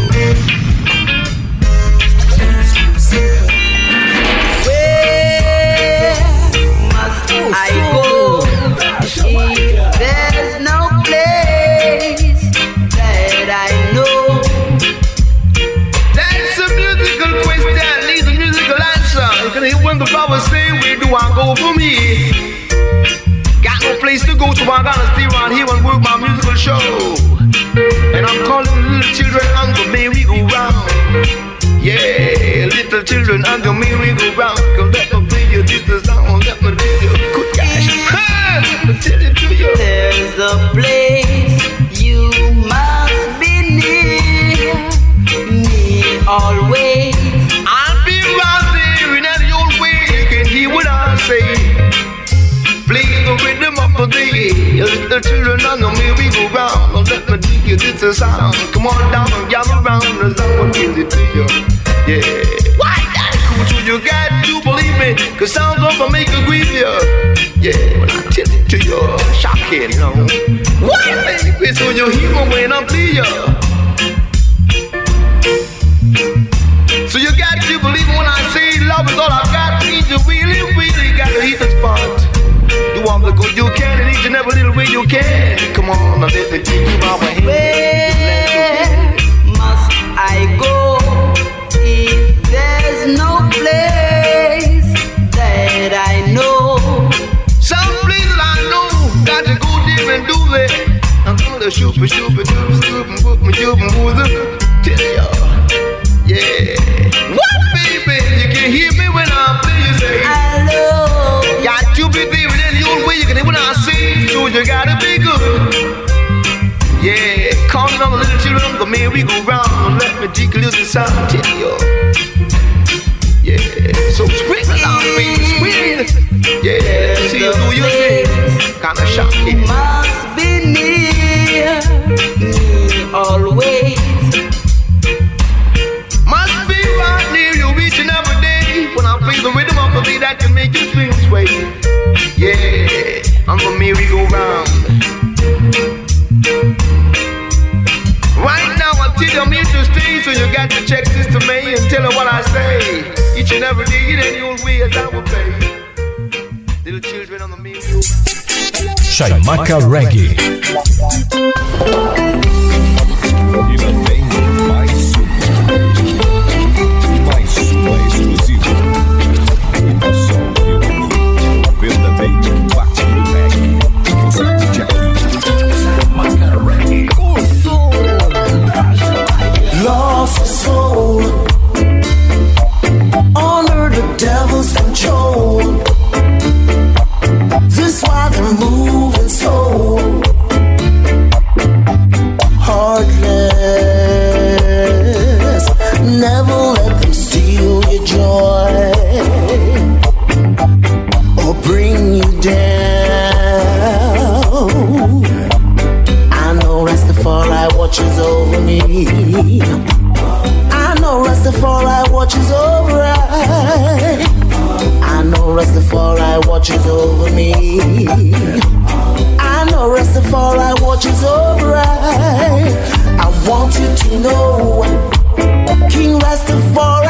There's a place you must be near me always. I'll be right there in that old way. You can hear what I say. Play the rhythm of beautiful day. You little children on the merry go round. Don't let me dig you this a sound. Come on down and gather round. There's someone gives it to you. Yeah. Why that cool to you? Got to believe me. Cause sounds gonna make you grieve you. Yeah, when I tell it to you, shocking, you know. Baby? So you hear me when I play you. So you got to believe when I say love is all I got. Means you really, really got to hit the spot. Do all the good you can in each and every little way you can. Come on, now let me take you my way. Shoot me, shoot me, tell ya. Yeah. What, baby? You can hear me when I play you say. Hello. Got to be there in the way you can hear when I sing. So you gotta be good. Yeah. Calling on the little children, the merry go round. Let me take a little sound. Tell you. Yeah. So scream it out, baby. Scream it. Yeah. See you do your thing. Kinda shocking. Always. Must be right near you each and every day. When I play the rhythm of the beat that can make you swing sway. Yeah, I'm the merry-go-round. Right now I tell you I'm here to stay, so you got to check this to me and tell her what I say. Each and every day, in any old way as I will play. Little children on the merry-go-round. Chaimaca Reggae. E lá watches over me. I know Rastafari watches over I. I want you to know King Rastafari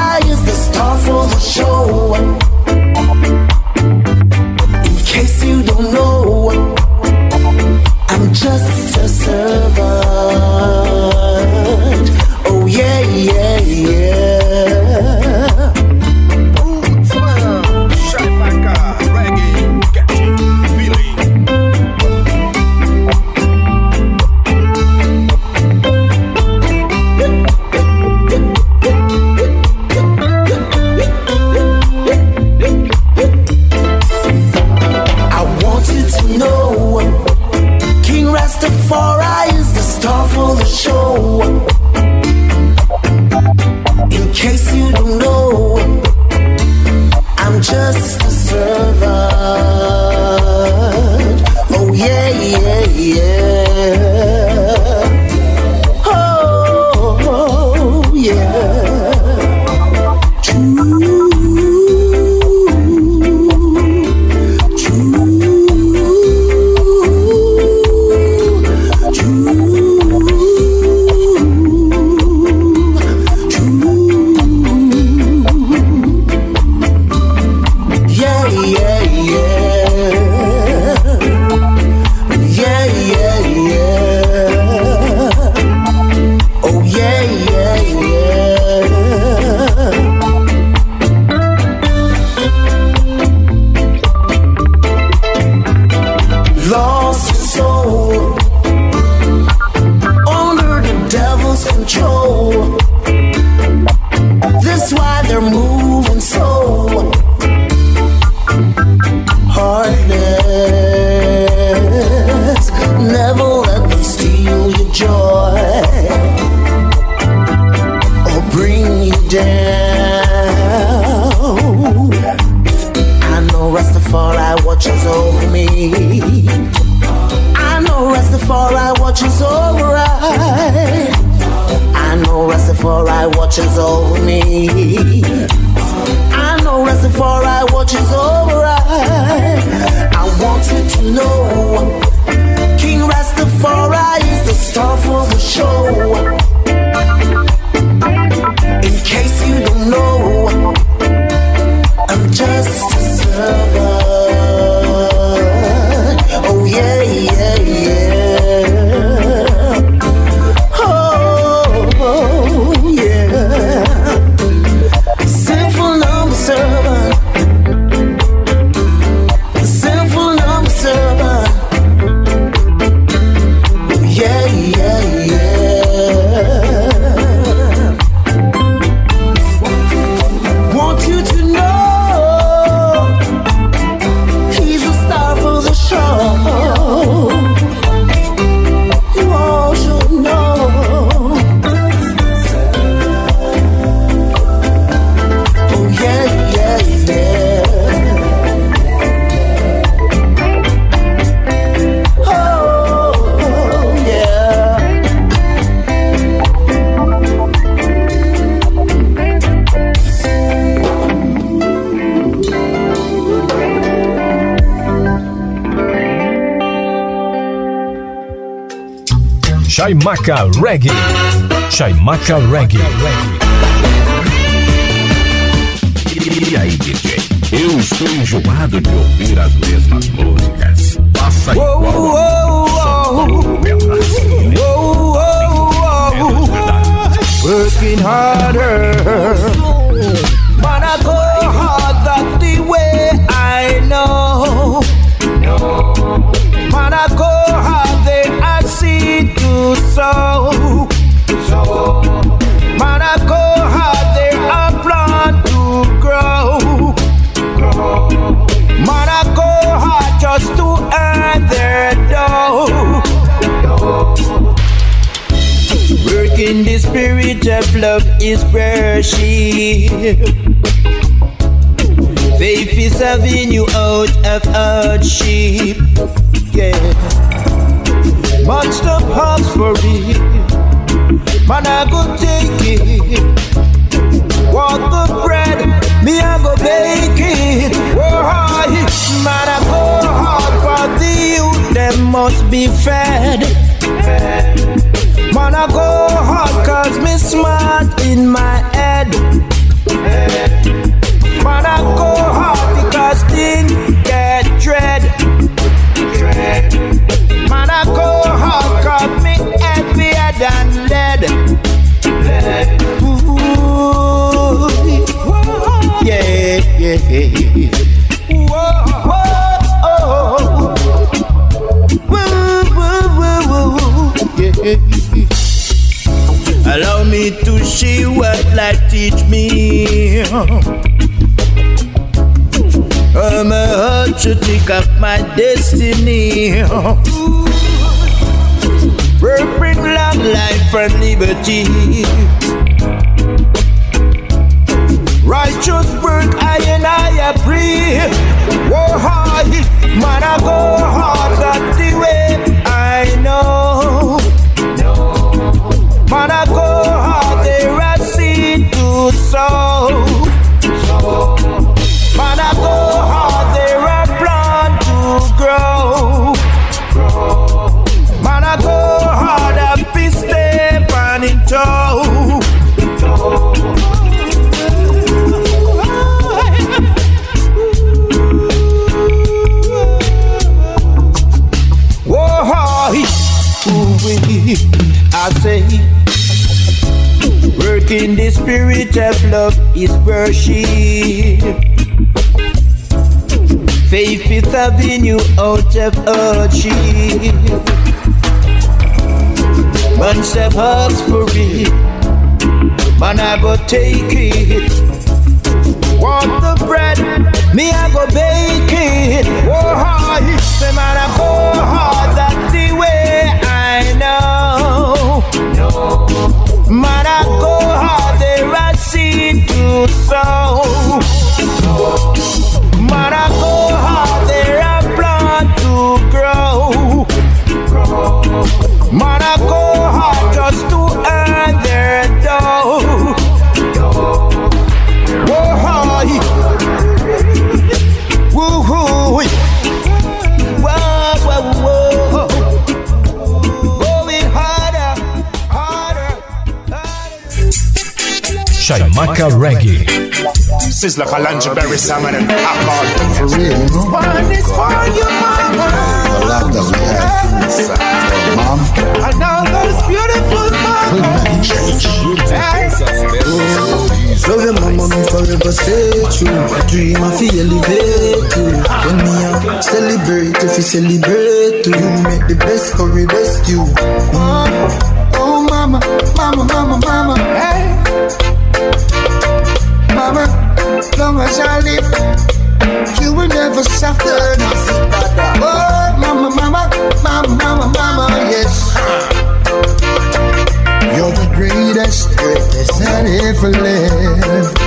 Chaimaca Reggae. Chaimaca Reggae. E aí, DJ? Eu estou enjoado de ouvir as mesmas músicas. Faça igual. Working harder. Man, I go hard, then I plan to grow. I go hard just to earn their dough. Working the spirit of love is worship. Faith is having you out of hardship. Yeah. Man, stop ask for it. Man, I go take it. Want the bread, me I go bake it. Why? Man, I go hard for the youth, them must be fed. Man, I go hard cause me smart in my head. Man, I go hard because thing I'm a heart to think of my destiny. Work bring long life and liberty. Righteous work I and I pray. Whoa, hard, man, I go hard, spirit of love is worship. Faith is having you out of hardship. Man step ask for it, man I go take it. Want the bread, me I go bake it. Oh, Whoa, hard, say man I go Jamaica Reggae. Sizzle is like a lingerie salmon and apple For real, you know? One is for you, mama. The love that we have. Mom. And all those beautiful mamas. Love your mama, oh, me forever stay true. A dream I feel elevate you. When me out, celebrate if you celebrate too. You make the best for the rescue. Mm. Oh, oh, mama, mama, mama, mama. long as I live, you will never suffer. Oh, mama, mama, mama, mama, mama, yes. You're the greatest, greatest that ever lived.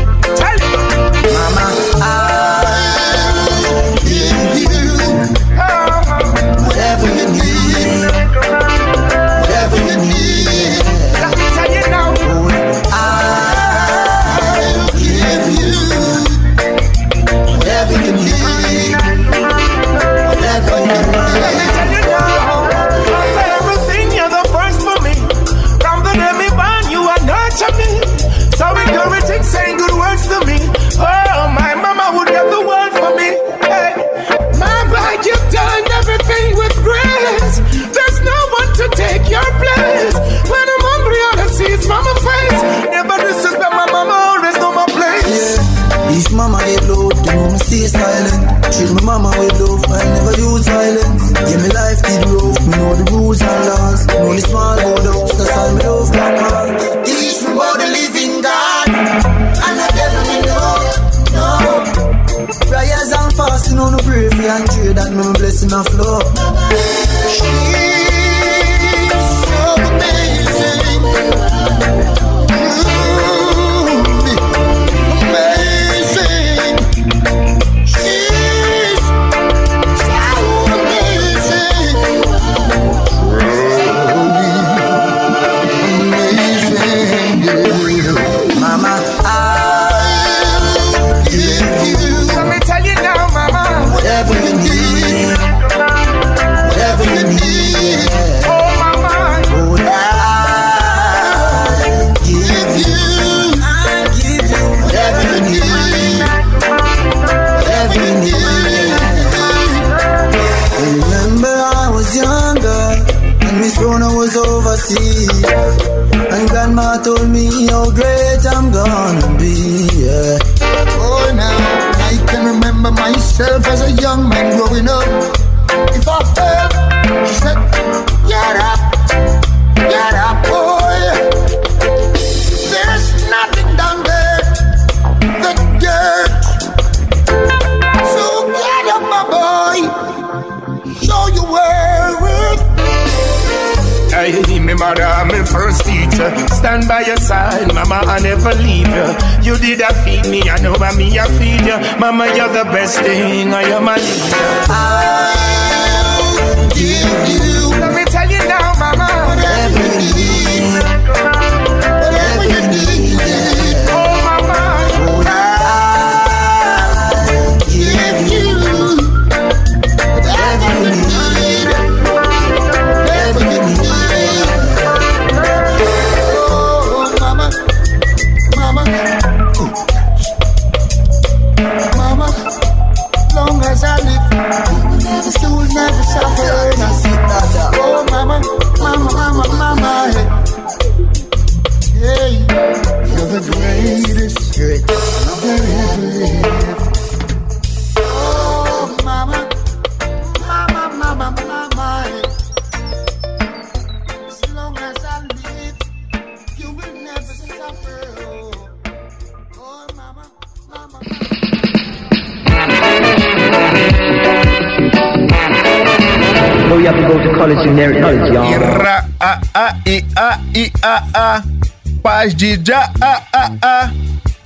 mais de já a ah, a ah, a ah.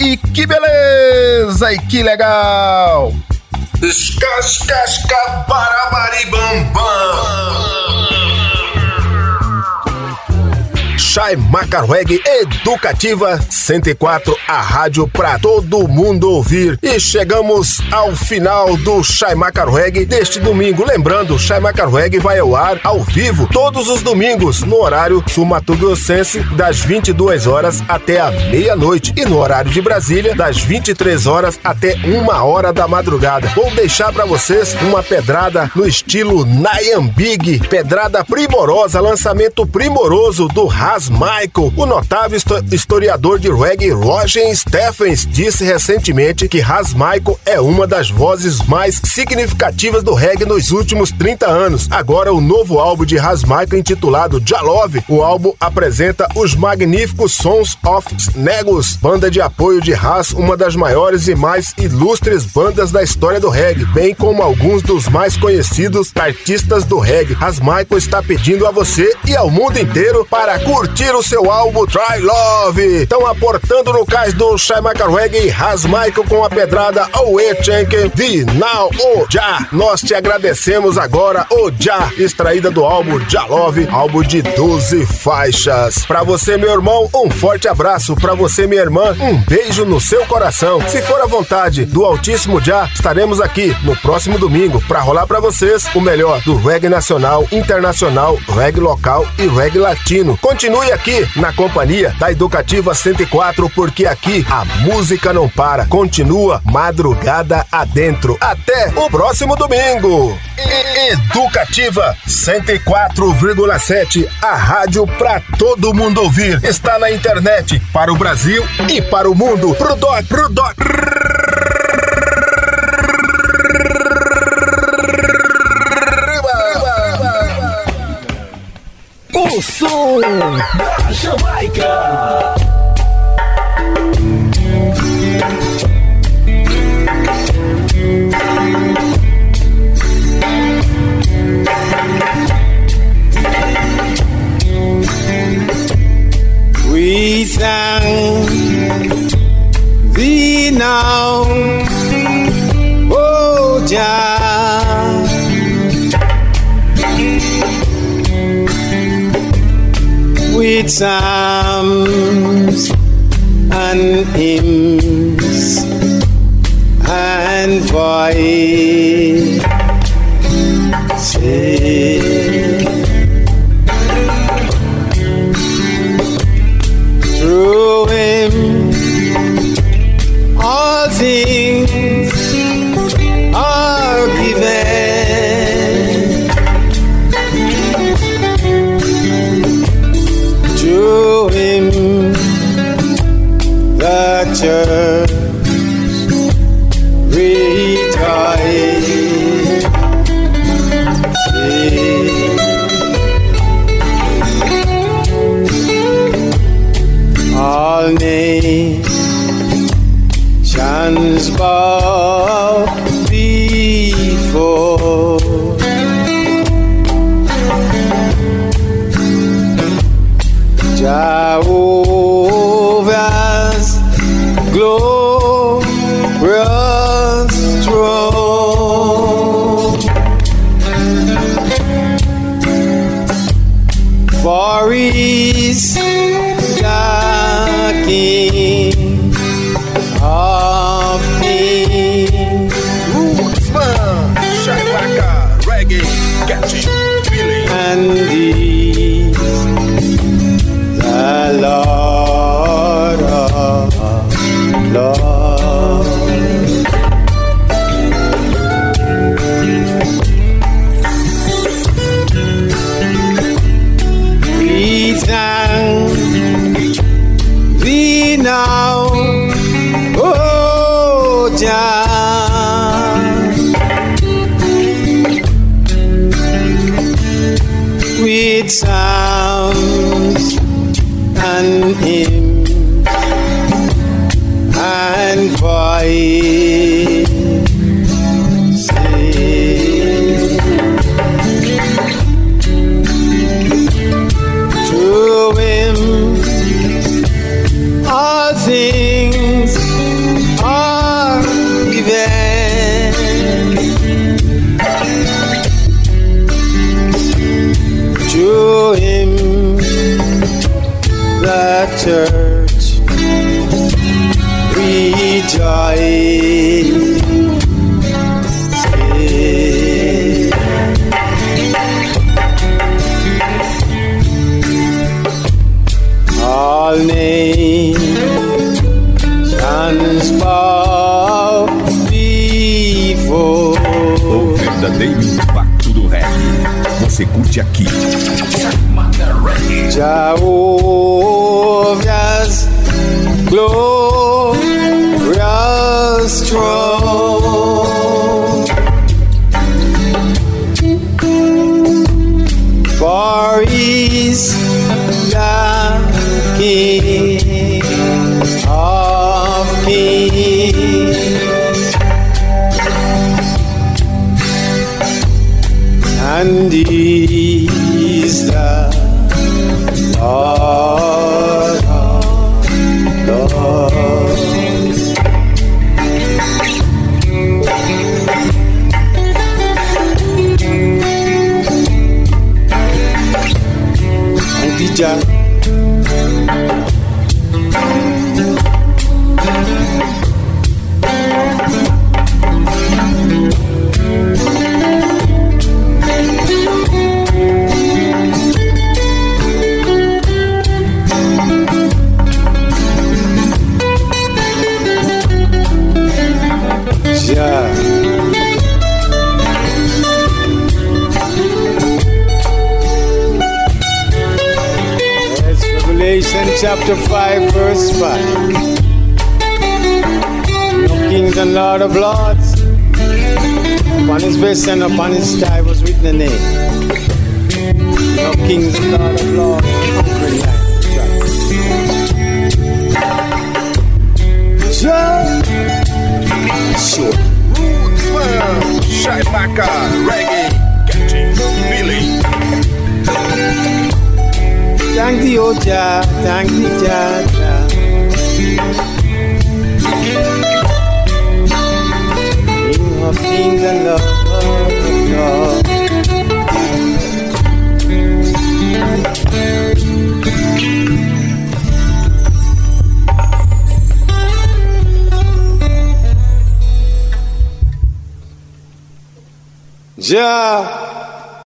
e que beleza e que legal. Escascasca para bam! Shai Macarweg Educativa 104, a rádio pra todo mundo ouvir. E chegamos ao final do Shai Macarweg deste domingo. Lembrando, Shai Macarweg vai ao ar ao vivo todos os domingos no horário sul-mato-grossense das 22 horas até a meia-noite e no horário de Brasília das 23 horas até uma hora da madrugada. Vou deixar para vocês uma pedrada no estilo Big, pedrada primorosa, lançamento primoroso do Michael. O notável histo historiador de reggae Roger Stephens disse recentemente que Has Michael é uma das vozes mais significativas do reggae nos últimos 30 anos. Agora o novo álbum de Has Michael intitulado Jalove. O álbum apresenta os magníficos Sons of Negus, banda de apoio de Has, uma das maiores e mais ilustres bandas da história do reggae, bem como alguns dos mais conhecidos artistas do reggae. Has Michael está pedindo a você e ao mundo inteiro para curtir o seu álbum Try Love. Estão aportando no cais do Shai Michael Reggae, Has Michael com a pedrada Oe Chenke de Now O Já. Nós te agradecemos agora, O Já, extraída do álbum Já Love, álbum de 12 faixas. Para você, meu irmão, um forte abraço. Para você, minha irmã, um beijo no seu coração. Se for a vontade do Altíssimo Já, estaremos aqui no próximo domingo para rolar para vocês o melhor do reggae nacional, internacional, reggae local e reggae latino. Continue aqui na companhia da Educativa 104, porque aqui a música não para. Continua madrugada adentro. Até o próximo domingo. Educativa 104,7, a rádio para todo mundo ouvir. Está na internet para o Brasil e para o mundo. Pro doc, pro doc. O som da Jamaica. We thank thee now, psalms and hymns and voice.